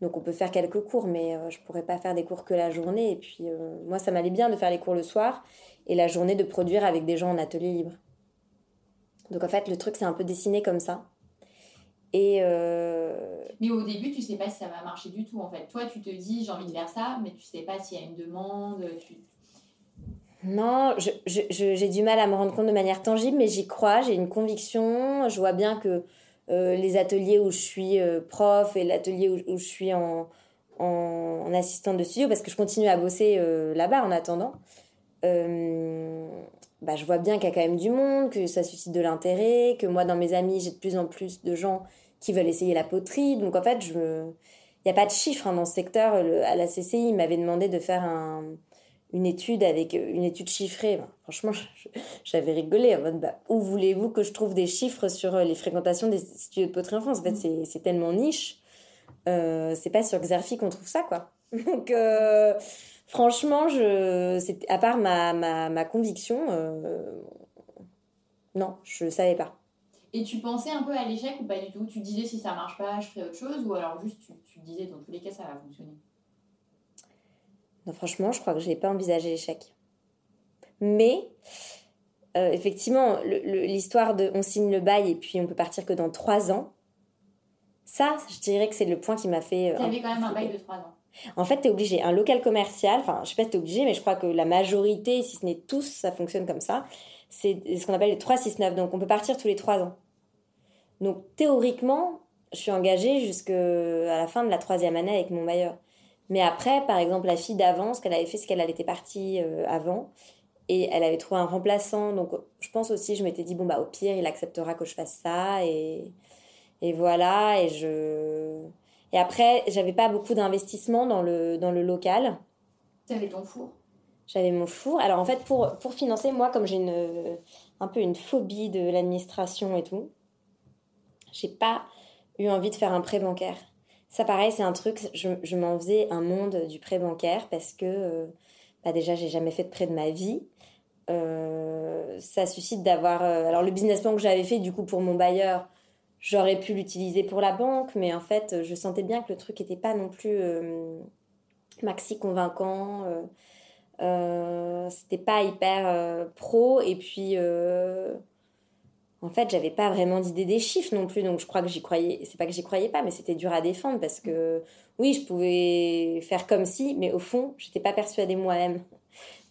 Donc on peut faire quelques cours, mais euh, je pourrais pas faire des cours que la journée. Et puis euh, moi, ça m'allait bien de faire les cours le soir et la journée de produire avec des gens en atelier libre. Donc en fait, le truc, c'est un peu dessiné comme ça. Euh, Mais au début, tu sais pas si ça va marcher du tout, en fait. Toi, tu te dis, j'ai envie de faire ça, mais tu sais pas s'il y a une demande. Non, j'ai du mal à me rendre compte de manière tangible, mais j'y crois, j'ai une conviction. Je vois bien que euh, les ateliers où je suis euh, prof et l'atelier où, je suis en, en, assistante de studio, parce que je continue à bosser euh, là-bas en attendant, bah, je vois bien qu'il y a quand même du monde, que ça suscite de l'intérêt, que moi, dans mes amis, j'ai de plus en plus de gens qui veulent essayer la poterie. Donc en fait, je il n'y a pas de chiffres hein, dans ce secteur. à la CCI, ils m'avaient demandé de faire un une étude avec euh, une étude chiffrée. franchement, j'avais rigolé en mode bah, où voulez-vous que je trouve des chiffres sur euh, les fréquentations des studios de poterie en France? En fait, c'est tellement niche. Euh, c'est pas sur Xerfi qu'on trouve ça, quoi. Donc, euh, franchement, je, à part ma, ma, ma conviction, non, je savais pas. Et tu pensais un peu à l'échec ou pas du tout? Tu disais si ça marche pas, je ferai autre chose ou alors juste tu, tu disais dans tous les cas ça va fonctionner? Non, franchement, je crois que je n'ai pas envisagé l'échec. Mais euh, effectivement, l'histoire de on signe le bail et puis on peut partir que dans trois ans, ça, je dirais que c'est le point qui m'a fait. Euh, tu avais quand même un bail de trois ans. En fait, tu es obligé. Un local commercial, enfin, je sais pas si tu es obligé, mais je crois que la majorité, si ce n'est tous, ça fonctionne comme ça. C'est ce qu'on appelle les 3-6-9. Donc, on peut partir tous les trois ans. Donc, théoriquement, je suis engagée jusqu'à la fin de la troisième année avec mon bailleur. Mais après, par exemple, la fille d'avant, ce qu'elle avait fait, c'est qu'elle était partie euh, avant et elle avait trouvé un remplaçant. Donc, je pense aussi, je m'étais dit, bon, bah, au pire, il acceptera que je fasse ça. Et, et voilà. Et je. Et après, j'avais pas beaucoup d'investissement dans le, dans le local. Tu avais ton four? J'avais mon four. Alors, en fait, pour, pour financer, moi, comme j'ai une, un peu une phobie de l'administration et tout, j'ai pas eu envie de faire un prêt bancaire. Ça, pareil, c'est un truc, je, je m'en faisais un monde du prêt bancaire parce que, euh, bah déjà, j'ai jamais fait de prêt de ma vie. Euh, ça suscite d'avoir. Euh, alors, le business plan que j'avais fait, du coup, pour mon bailleur, j'aurais pu l'utiliser pour la banque, mais en fait, je sentais bien que le truc n'était pas non plus maxi convaincant. C'était pas hyper pro. Et puis en fait, j'avais pas vraiment d'idée des chiffres non plus, donc je crois que j'y croyais. C'est pas que j'y croyais pas, mais c'était dur à défendre parce que oui, je pouvais faire comme si, mais au fond, j'étais pas persuadée moi-même.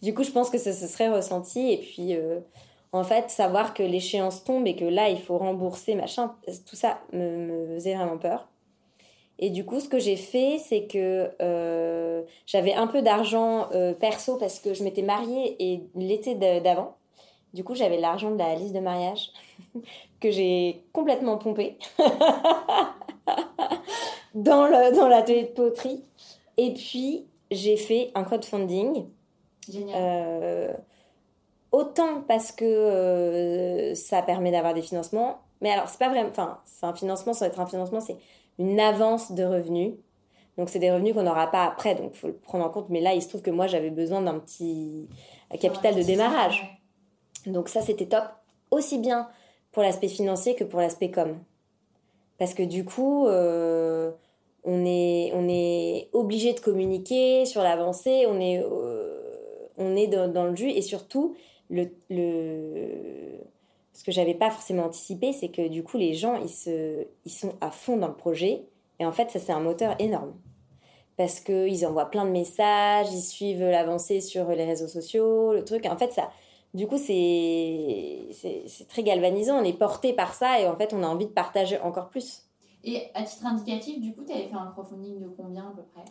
Du coup, je pense que ça se serait ressenti. Et puis, euh, en fait, savoir que l'échéance tombe et que là, il faut rembourser, machin, tout ça me, faisait vraiment peur. Et du coup, ce que j'ai fait, c'est que euh, j'avais un peu d'argent euh, perso parce que je m'étais mariée et l'été d'avant. Du coup, j'avais l'argent de la liste de mariage que j'ai complètement pompé dans, le, dans l'atelier de poterie. Et puis, j'ai fait un crowdfunding. Génial. Euh, autant parce que euh, ça permet d'avoir des financements. Mais alors, c'est pas vraiment. Enfin, c'est un financement sans être un financement, c'est une avance de revenus. Donc, c'est des revenus qu'on n'aura pas après, donc il faut le prendre en compte. Mais là, il se trouve que moi, j'avais besoin d'un petit capital de démarrage. Donc ça, c'était top, aussi bien pour l'aspect financier que pour l'aspect com. Parce que du coup, euh, on est, on est obligé de communiquer sur l'avancée, on est, euh, on est dans, le jus, et surtout, le, le, ce que j'avais pas forcément anticipé, c'est que du coup, les gens, ils, se, ils sont à fond dans le projet, et en fait, ça, c'est un moteur énorme. Parce qu'ils envoient plein de messages, ils suivent l'avancée sur les réseaux sociaux, le truc. En fait, ça, du coup, c'est très galvanisant. On est porté par ça et en fait, on a envie de partager encore plus. Et à titre indicatif, du coup, tu avais fait un crowdfunding de combien à peu près?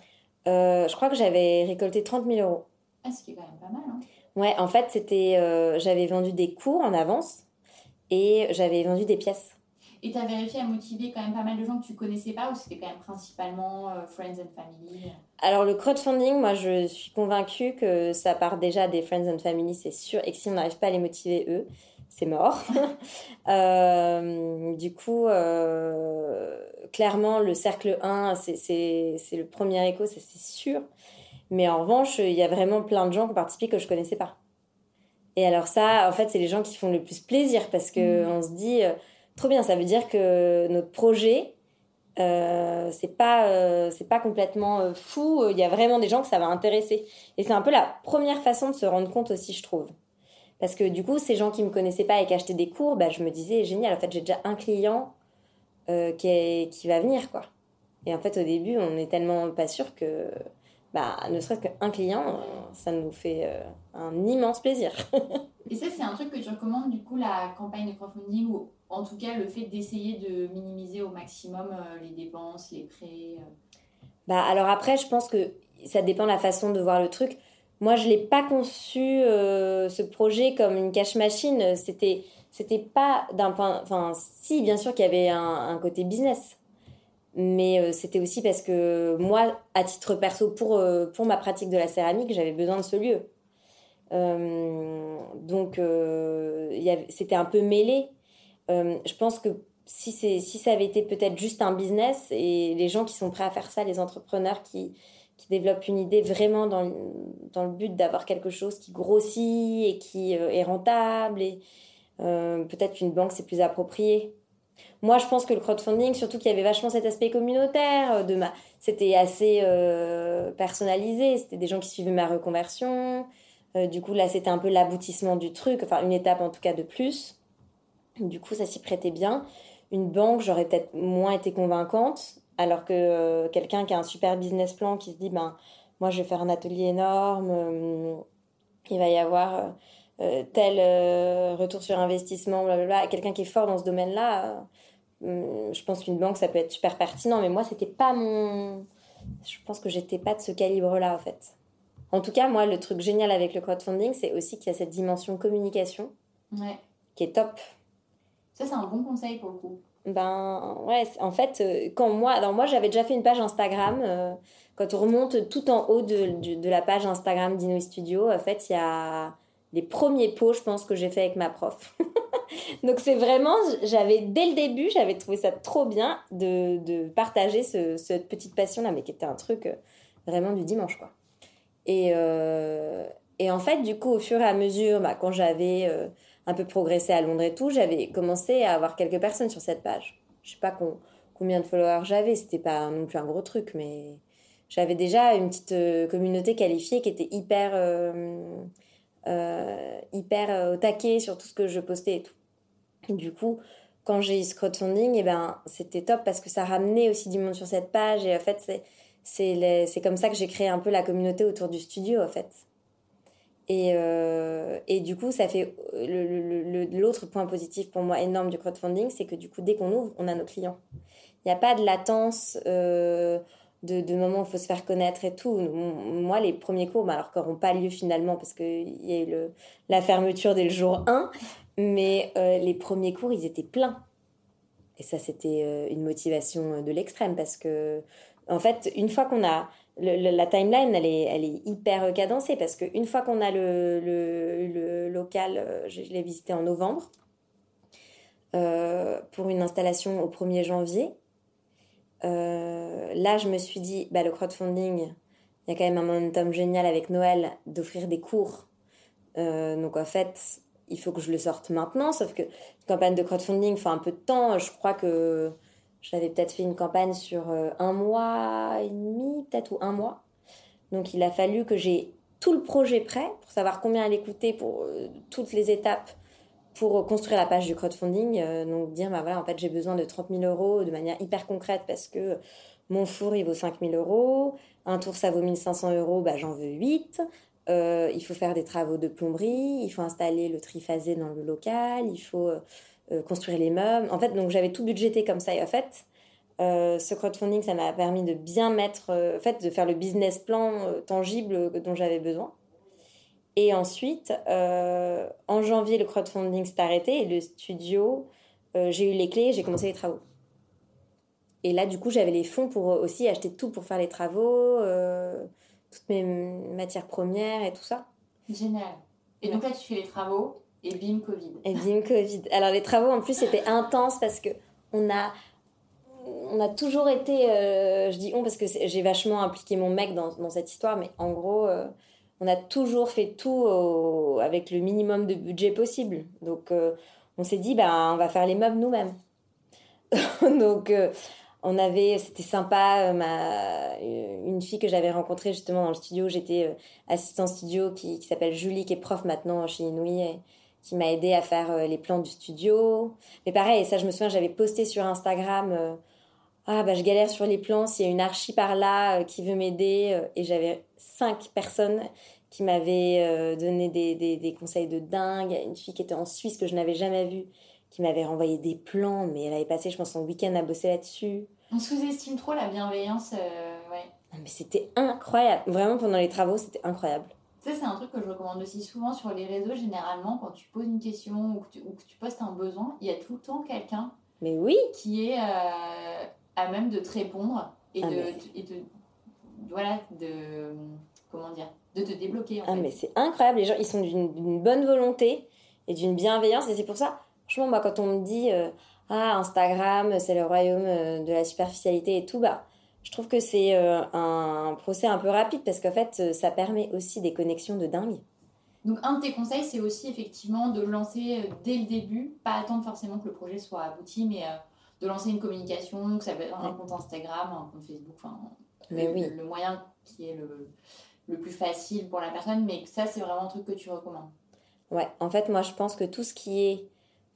Euh, Je crois que j'avais récolté 30 000 euros. Ah, ce qui est quand même pas mal. Hein ouais, en fait, c'était, euh, j'avais vendu des cours en avance et j'avais vendu des pièces. Et tu as vérifié à motiver quand même pas mal de gens que tu connaissais pas ou c'était quand même principalement euh, friends and family? Alors le crowdfunding, moi je suis convaincue que ça part déjà des friends and family, c'est sûr, et que si on n'arrive pas à les motiver eux, c'est mort. euh, du coup, euh, clairement, le cercle 1, c'est le premier écho, c'est sûr. Mais en revanche, il y a vraiment plein de gens qui ont participé que je connaissais pas. Et alors ça, en fait, c'est les gens qui font le plus plaisir parce que mmh. on se dit Trop bien, ça veut dire que notre projet, euh, c'est pas euh, pas complètement euh, fou. Il y a vraiment des gens que ça va intéresser. Et c'est un peu la première façon de se rendre compte aussi je trouve. Parce que du coup ces gens qui me connaissaient pas et qui achetaient des cours bah, je me disais génial en fait j'ai déjà un client qui, qui va venir quoi. Et en fait au début on est tellement pas sûr que bah, ne serait-ce qu'un client, ça nous fait un immense plaisir. et ça, c'est un truc que tu recommandes, du coup, la campagne de crowdfunding ou en tout cas le fait d'essayer de minimiser au maximum euh, les dépenses, les prêts euh? Bah alors après, je pense que ça dépend de la façon de voir le truc. Moi, je l'ai pas conçu euh, ce projet comme une cash machine. C'était c'était pas d'un point. Enfin, si bien sûr qu'il y avait un, côté business, mais c'était aussi parce que moi, à titre perso, pour pour ma pratique de la céramique, j'avais besoin de ce lieu. Donc, c'était un peu mêlé. Euh, je pense que si, si ça avait été peut-être juste un business et les gens qui sont prêts à faire ça, les entrepreneurs qui, développent une idée vraiment dans, le, but d'avoir quelque chose qui grossit et qui euh, est rentable, euh, peut-être qu'une banque c'est plus approprié. Moi, je pense que le crowdfunding, surtout qu'il y avait vachement cet aspect communautaire, ma... c'était assez personnalisé, c'était des gens qui suivaient ma reconversion, du coup, là, c'était un peu l'aboutissement du truc, enfin, une étape en tout cas de plus. Du coup, ça s'y prêtait bien. Une banque, j'aurais peut-être moins été convaincante, alors que quelqu'un qui a un super business plan, qui se dit, ben, moi, je vais faire un atelier énorme, il va y avoir euh, tel euh, retour sur investissement, blablabla, quelqu'un qui est fort dans ce domaine-là, euh, je pense qu'une banque, ça peut être super pertinent. Mais moi, c'était pas mon. Je pense que j'étais pas de ce calibre-là, en fait. En tout cas, moi, le truc génial avec le crowdfunding, c'est aussi qu'il y a cette dimension communication qui est top. Ça, c'est un bon conseil pour le coup. Ben ouais, en fait, quand moi, alors moi j'avais déjà fait une page Instagram. quand on remonte tout en haut de, de, de la page Instagram d'Inno Studio, en fait, il y a les premiers pots, je pense, que j'ai fait avec ma prof. Donc c'est vraiment, j'avais dès le début, j'avais trouvé ça trop bien de, de partager ce, cette petite passion-là, mais qui était un truc euh, vraiment du dimanche, quoi. Et, euh, et en fait, du coup, au fur et à mesure, bah, quand j'avais euh, un peu progressé à Londres et tout, j'avais commencé à avoir quelques personnes sur cette page. Je sais pas combien de followers j'avais, c'était pas non plus un gros truc, mais j'avais déjà une petite communauté qualifiée qui était hyper euh, hyper euh, au taquet sur tout ce que je postais et tout. du coup, quand j'ai eu ce crowdfunding, et eh ben, c'était top parce que ça ramenait aussi du monde sur cette page. Et en fait, c'est, c'est, comme ça que j'ai créé un peu la communauté autour du studio, en fait. Et, euh, et du coup, ça fait le, l'autre point positif pour moi énorme du crowdfunding, c'est que du coup, dès qu'on ouvre, on a nos clients. Il n'y a pas de latence. Euh, de, de moments où il faut se faire connaître et tout. Moi, les premiers cours, bah, alors n'auront pas lieu finalement parce qu'il y a eu le, la fermeture dès le jour 1, mais euh, les premiers cours, ils étaient pleins. Et ça, c'était euh, une motivation de l'extrême parce que, en fait, une fois qu'on a. la timeline, elle est, hyper cadencée parce qu'une fois qu'on a le, local, euh, je, l'ai visité en novembre, pour une installation au 1er janvier. Euh, là, je me suis dit, bah, le crowdfunding, il y a quand même un momentum génial avec Noël d'offrir des cours. Euh, donc en fait, il faut que je le sorte maintenant, sauf que une campagne de crowdfunding fait un peu de temps. Je crois que j'avais peut-être fait une campagne sur euh, un mois et demi, peut-être, ou un mois. Donc il a fallu que j'ai tout le projet prêt pour savoir combien allait coûter pour toutes les étapes pour construire la page du crowdfunding, euh, donc dire, bah voilà, en fait, j'ai besoin de 30 000 euros de manière hyper concrète parce que mon four, il vaut 5 000 euros, un tour, ça vaut 1500 euros, bah, j'en veux 8. Euh, il faut faire des travaux de plomberie, il faut installer le triphasé dans le local, il faut euh, construire les meubles. En fait, donc j'avais tout budgété comme ça. Et en fait, ce crowdfunding, ça m'a permis de bien mettre, en fait, de faire le business plan tangible dont j'avais besoin. Et ensuite, euh, en janvier, le crowdfunding s'est arrêté et le studio, euh, j'ai eu les clés, j'ai commencé les travaux. Et là, du coup, j'avais les fonds pour aussi acheter tout pour faire les travaux, euh, toutes mes matières premières et tout ça. Génial. Et donc là, tu fais les travaux et bim, Covid. Et bim, Covid. Alors, les travaux, en plus, c'était intense parce que on a, on a toujours été, je dis on parce que j'ai vachement impliqué mon mec dans, dans, cette histoire, mais en gros on a toujours fait tout avec le minimum de budget possible. Donc, euh, on s'est dit, bah, on va faire les meubles nous-mêmes. Donc, euh, on avait, c'était sympa, euh, une fille que j'avais rencontrée justement dans le studio, j'étais assistant studio qui, s'appelle Julie, qui est prof maintenant chez Inouï, qui m'a aidé à faire les plans du studio. Mais pareil, ça je me souviens, j'avais posté sur Instagram ah bah je galère sur les plans, s'il y a une archi par là euh, qui veut m'aider. Euh, et j'avais cinq personnes qui m'avaient euh, donné des, des, conseils de dingue. Une fille qui était en Suisse que je n'avais jamais vue, qui m'avait renvoyé des plans, mais elle avait passé, je pense, son week-end à bosser là-dessus. On sous-estime trop la bienveillance, ouais. mais c'était incroyable. Vraiment, pendant les travaux, c'était incroyable. Ça, c'est un truc que je recommande aussi souvent sur les réseaux. Généralement, quand tu poses une question ou que tu, ou que tu postes un besoin, il y a tout le temps quelqu'un mais oui. Qui est à même de te répondre et, ah, de, et de, voilà, de, comment dire, de te débloquer. En ah, mais c'est incroyable. Les gens, ils sont d'une bonne volonté et d'une bienveillance. Et c'est pour ça, franchement, moi, quand on me dit, euh, ah, Instagram, c'est le royaume euh, de la superficialité et tout, bah, je trouve que c'est euh, un procès un peu rapide parce qu'en fait, ça permet aussi des connexions de dingue. Donc, un de tes conseils, c'est aussi effectivement de lancer dès le début, pas attendre forcément que le projet soit abouti, mais de lancer une communication, que ça peut être un compte Instagram, un compte Facebook, enfin, Mais le, oui. le, moyen qui est le, le plus facile pour la personne, mais ça, c'est vraiment un truc que tu recommandes. Ouais, en fait, moi, je pense que tout ce qui est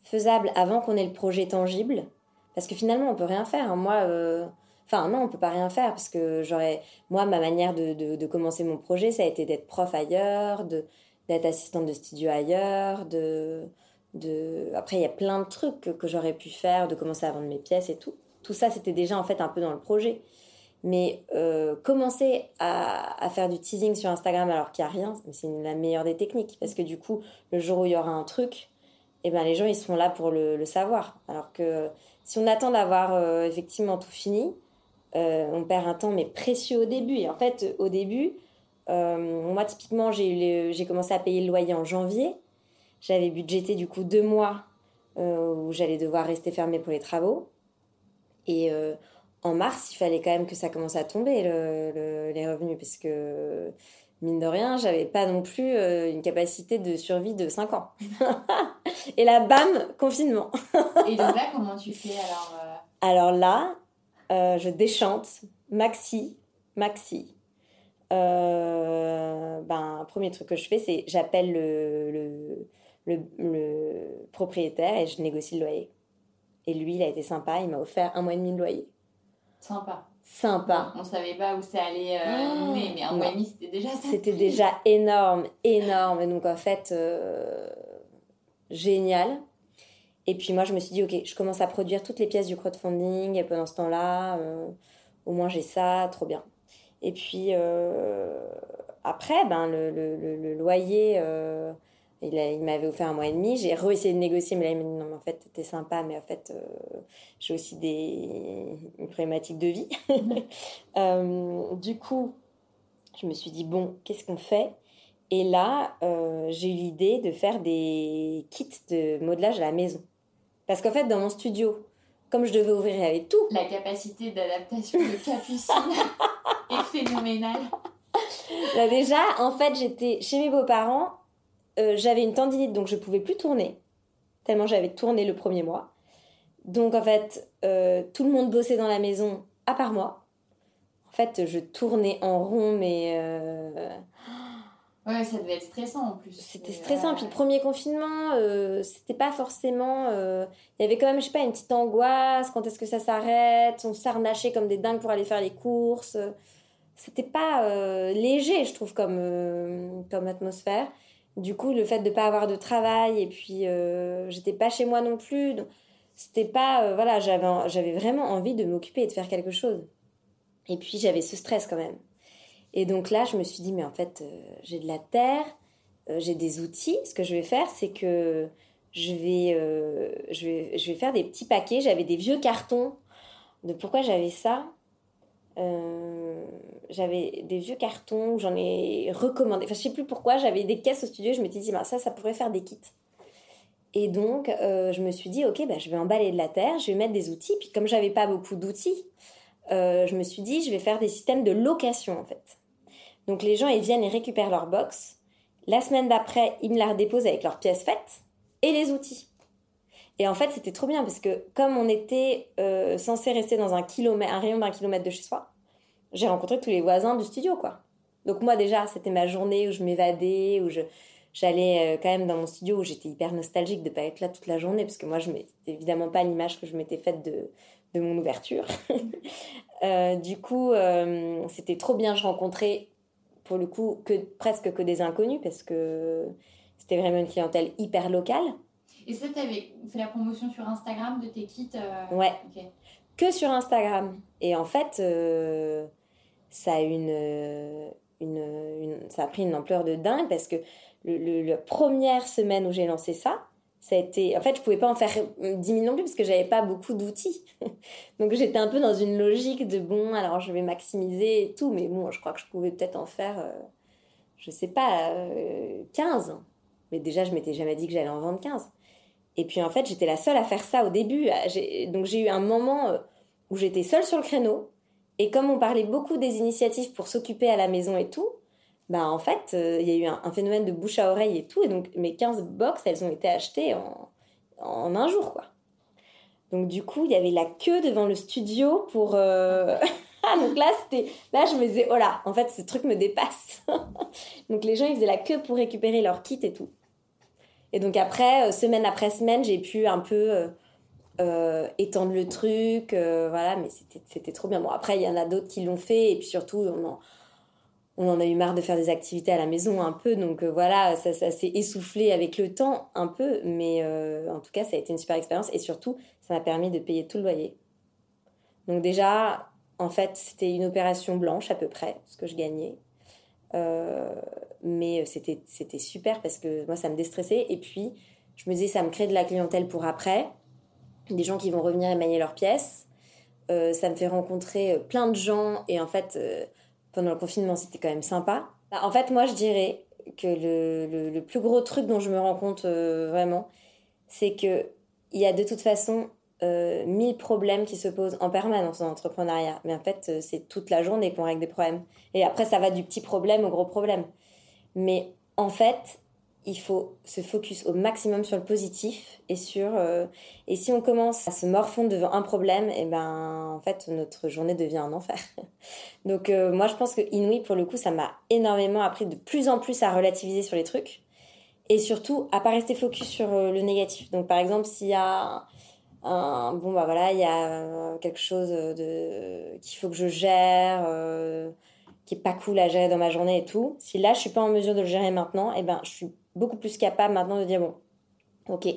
faisable avant qu'on ait le projet tangible, parce que finalement, on peut rien faire. Hein. Moi, euh, enfin, non, on peut pas rien faire, parce que j'aurais. Moi, ma manière de, commencer mon projet, ça a été d'être prof ailleurs, d'être assistante de studio ailleurs, de. de... Après, il y a plein de trucs que, j'aurais pu faire, de commencer à vendre mes pièces et tout. Tout ça, c'était déjà en fait un peu dans le projet. Mais euh, commencer à, faire du teasing sur Instagram alors qu'il n'y a rien, c'est la meilleure des techniques. Parce que du coup, le jour où il y aura un truc, eh ben, les gens, ils seront là pour le, savoir. Alors que si on attend d'avoir euh, effectivement tout fini, euh, on perd un temps, mais précieux au début. Et en fait, au début, moi, typiquement, j'ai commencé à payer le loyer en janvier. J'avais budgété du coup deux mois où j'allais devoir rester fermée pour les travaux. Et en mars, il fallait quand même que ça commence à tomber les revenus parce que mine de rien, j'avais pas non plus euh, une capacité de survie de 5 ans. et là, bam, confinement. et donc là, comment tu fais alors euh? Alors là, euh, je déchante maxi, maxi. ben, premier truc que je fais, c'est j'appelle le, le, le, propriétaire et je négocie le loyer. Et lui, il a été sympa, il m'a offert un mois et demi de loyer. Sympa. Sympa. On savait pas où ça allait euh, mais un mois et demi, c'était déjà ça. C'était déjà énorme, énorme. Et donc, en fait, euh, génial. Et puis, moi, je me suis dit, OK, je commence à produire toutes les pièces du crowdfunding. Et pendant ce temps-là, euh, au moins, j'ai ça, trop bien. Et puis, après, ben, le, loyer il, m'avait offert un mois et demi. J'ai réussi de négocier, mais là, il m'a dit non, mais en fait, t'es sympa, mais en fait, euh, j'ai aussi des une problématique de vie. Euh, du coup, je me suis dit bon, qu'est-ce qu'on fait? Et là, euh, j'ai eu l'idée de faire des kits de modelage à la maison. Parce qu'en fait, dans mon studio, comme je devais ouvrir avec tout. La capacité d'adaptation de Capucine est phénoménale. Là, déjà, en fait, j'étais chez mes beaux-parents euh, j'avais une tendinite, donc je pouvais plus tourner, tellement j'avais tourné le premier mois. Donc en fait, euh, tout le monde bossait dans la maison, à part moi. En fait, je tournais en rond, mais... Euh, ouais, ça devait être stressant en plus. C'était stressant. Puis le premier confinement, c'était pas forcément. Il y avait quand même, je sais pas, une petite angoisse. Quand est-ce que ça s'arrête? On s'arnachait comme des dingues pour aller faire les courses. C'était pas léger, je trouve, comme, comme atmosphère. Du coup, le fait de ne pas avoir de travail et puis euh, j'étais pas chez moi non plus, c'était pas euh, voilà, j'avais j'avais vraiment envie de m'occuper et de faire quelque chose. Et puis j'avais ce stress quand même. Et donc là, je me suis dit mais en fait, euh, j'ai de la terre, j'ai des outils. Ce que je vais faire, c'est que je vais, je vais je vais faire des petits paquets. J'avais des vieux cartons. De pourquoi j'avais ça? Euh, j'avais des vieux cartons j'en ai recommandé. Enfin, je sais plus pourquoi, j'avais des caisses au studio. Je me suis dit, bah, ça, ça pourrait faire des kits. Et donc, euh, je me suis dit, ok, bah, je vais emballer de la terre, je vais mettre des outils. Puis, comme j'avais pas beaucoup d'outils, euh, je me suis dit, je vais faire des systèmes de location, en fait. Donc, les gens, ils viennent et récupèrent leur box. La semaine d'après, ils me la redéposent avec leurs pièces faites et les outils. Et en fait, c'était trop bien parce que comme on était euh, censé rester dans un kilomètre, un rayon d'un kilomètre de chez soi, j'ai rencontré tous les voisins du studio, quoi. Donc moi déjà, c'était ma journée où je m'évadais, où je j'allais euh, quand même dans mon studio où j'étais hyper nostalgique de pas être là toute la journée parce que moi je m'étais évidemment pas l'image que je m'étais faite de de mon ouverture. euh, du coup, c'était trop bien. Je rencontrais pour le coup que presque que des inconnus parce que c'était vraiment une clientèle hyper locale. Et ça, tu avais fait la promotion sur Instagram de tes kits euh, Ouais. Que sur Instagram. Et en fait, euh, ça, a une, une, ça a pris une ampleur de dingue parce que le, la première semaine où j'ai lancé ça, ça a été. En fait, je pouvais pas en faire 10 000 non plus parce que j'avais pas beaucoup d'outils. Donc j'étais un peu dans une logique de bon, alors je vais maximiser et tout, mais bon, je crois que je pouvais peut-être en faire, euh, je sais pas, 15. Mais déjà, je m'étais jamais dit que j'allais en vendre 15. Et puis en fait, j'étais la seule à faire ça au début. Donc j'ai eu un moment euh, où j'étais seule sur le créneau. Et comme on parlait beaucoup des initiatives pour s'occuper à la maison et tout, bah en fait, euh, il y a eu un, phénomène de bouche à oreille et tout. Et donc mes 15 box, elles ont été achetées en, en un jour, quoi. Donc du coup, il y avait la queue devant le studio pour... Euh, Donc là, c'était, là, je me disais, oh là, en fait, ce truc me dépasse. donc les gens, ils faisaient la queue pour récupérer leur kit et tout. Et donc après, euh, semaine après semaine, j'ai pu un peu euh, étendre le truc, voilà, mais c'était trop bien. Bon, après, il y en a d'autres qui l'ont fait, et puis surtout, on en, on en, a eu marre de faire des activités à la maison un peu, donc voilà, ça, ça s'est essoufflé avec le temps un peu, mais en tout cas, ça a été une super expérience, et surtout, ça m'a permis de payer tout le loyer. Donc déjà, en fait, c'était une opération blanche à peu près, ce que je gagnais. Euh, mais c'était, c'était super parce que moi, ça me déstressait. Et puis, je me disais, ça me crée de la clientèle pour après. Des gens qui vont revenir émailler leurs pièces. Euh, ça me fait rencontrer euh, plein de gens. Et en fait, pendant le confinement, c'était quand même sympa. Bah, en fait, moi, je dirais que le, le, plus gros truc dont je me rends compte vraiment, c'est que il y a de toute façon euh, mille problèmes qui se posent en permanence dans l'entrepreneuriat. Mais en fait, euh, c'est toute la journée qu'on règle des problèmes. Et après, ça va du petit problème au gros problème. Mais en fait, il faut se focus au maximum sur le positif et sur euh, et si on commence à se morfondre devant un problème et eh ben en fait notre journée devient un enfer. Donc moi je pense que Inouï pour le coup ça m'a énormément appris de plus en plus à relativiser sur les trucs et surtout à pas rester focus sur le négatif. Donc par exemple s'il y a bon bah voilà il y a euh, quelque chose de qu'il faut que je gère euh, qui est pas cool à gérer dans ma journée et tout si là je suis pas en mesure de le gérer maintenant et eh ben je suis beaucoup plus capable maintenant de dire bon ok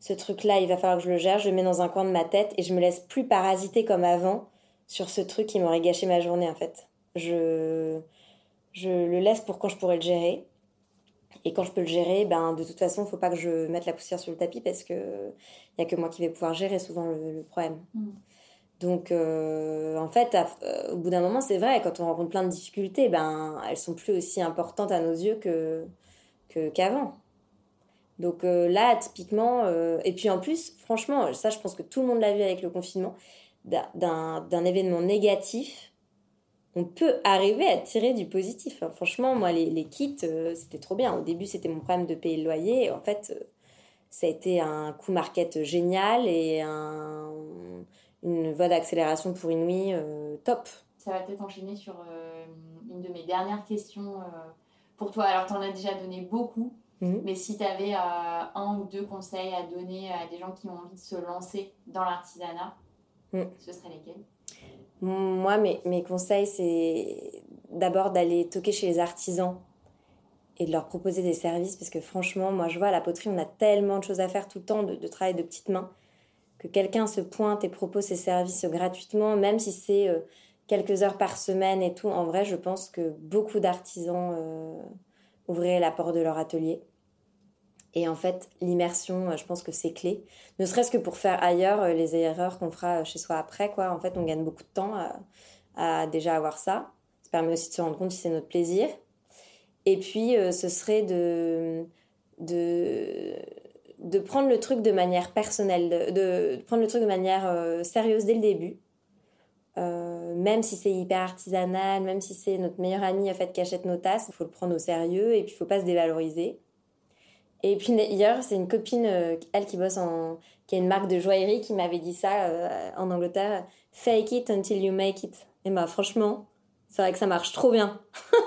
ce truc là il va falloir que je le gère je le mets dans un coin de ma tête et je me laisse plus parasiter comme avant sur ce truc qui m'aurait gâché ma journée en fait je je le laisse pour quand je pourrais le gérer et quand je peux le gérer, ben, de toute façon, il ne faut pas que je mette la poussière sur le tapis parce qu'il n'y a que moi qui vais pouvoir gérer souvent le, problème. Mm. Donc, euh, en fait, euh, au bout d'un moment, c'est vrai, quand on rencontre plein de difficultés, ben, elles sont plus aussi importantes à nos yeux que, qu'avant. Donc euh, là, typiquement, et puis en plus, franchement, ça, je pense que tout le monde l'a vu avec le confinement, d'un événement négatif, on peut arriver à tirer du positif. Franchement, moi, les, kits, euh, c'était trop bien. Au début, c'était mon problème de payer le loyer. En fait, euh, ça a été un coup market génial et une voie d'accélération pour Inouï euh, top. Ça va peut-être enchaîner sur une de mes dernières questions pour toi. Alors, tu en as déjà donné beaucoup, mhm. mais si tu avais un ou deux conseils à donner à des gens qui ont envie de se lancer dans l'artisanat, mhm. ce seraient lesquels? Moi, mes, mes conseils, c'est d'abord d'aller toquer chez les artisans et de leur proposer des services parce que franchement, moi, je vois à la poterie, on a tellement de choses à faire tout le temps, de, travail de petites mains, que quelqu'un se pointe et propose ses services gratuitement, même si c'est euh, quelques heures par semaine et tout. En vrai, je pense que beaucoup d'artisans euh, ouvraient la porte de leur atelier. Et en fait, l'immersion, euh, je pense que c'est clé. Ne serait-ce que pour faire ailleurs euh, les erreurs qu'on fera chez soi après, quoi. En fait, on gagne beaucoup de temps à, déjà avoir ça. Ça permet aussi de se rendre compte si c'est notre plaisir. Et puis, euh, ce serait de, de, de prendre le truc de manière personnelle, de, prendre le truc de manière sérieuse dès le début. Même si c'est hyper artisanal, même si c'est notre meilleur ami en fait, qui achète nos tasses, il faut le prendre au sérieux et puis il faut pas se dévaloriser. Et puis hier, c'est une copine, euh, elle qui bosse en. qui a une marque de joaillerie, qui m'avait dit ça euh, en Angleterre Fake it until you make it. Et bah, franchement, c'est vrai que ça marche trop bien.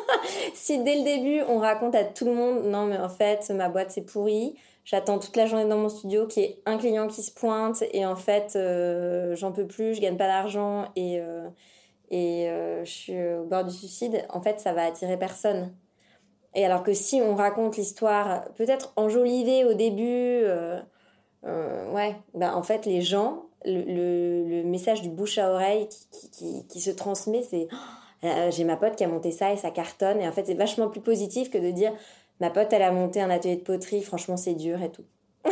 si dès le début, on raconte à tout le monde Non, mais en fait, ma boîte, c'est pourri. J'attends toute la journée dans mon studio qu'il y ait un client qui se pointe et en fait, euh, j'en peux plus, je gagne pas d'argent et, et je suis au bord du suicide. En fait, ça va attirer personne. Et alors que si on raconte l'histoire, peut-être enjolivée au début, euh, euh, ouais, ben en fait les gens, le, message du bouche à oreille qui, se transmet, c'est oh, euh, j'ai ma pote qui a monté ça et ça cartonne. Et en fait c'est vachement plus positif que de dire ma pote elle a monté un atelier de poterie, franchement c'est dur et tout.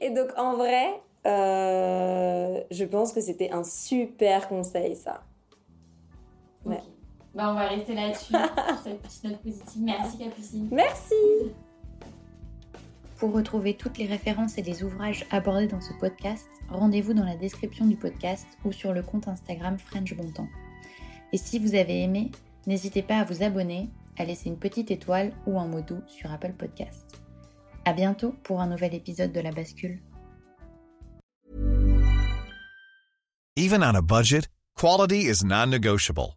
et donc en vrai, je pense que c'était un super conseil ça. Bah, on va rester là-dessus, cette petite note positive. Merci Capucine. Merci. Pour retrouver toutes les références et les ouvrages abordés dans ce podcast, rendez-vous dans la description du podcast ou sur le compte Instagram French Bontemps. Et si vous avez aimé, n'hésitez pas à vous abonner, à laisser une petite étoile ou un mot doux sur Apple Podcast. À bientôt pour un nouvel épisode de La Bascule. Even on a budget quality is non-negotiable.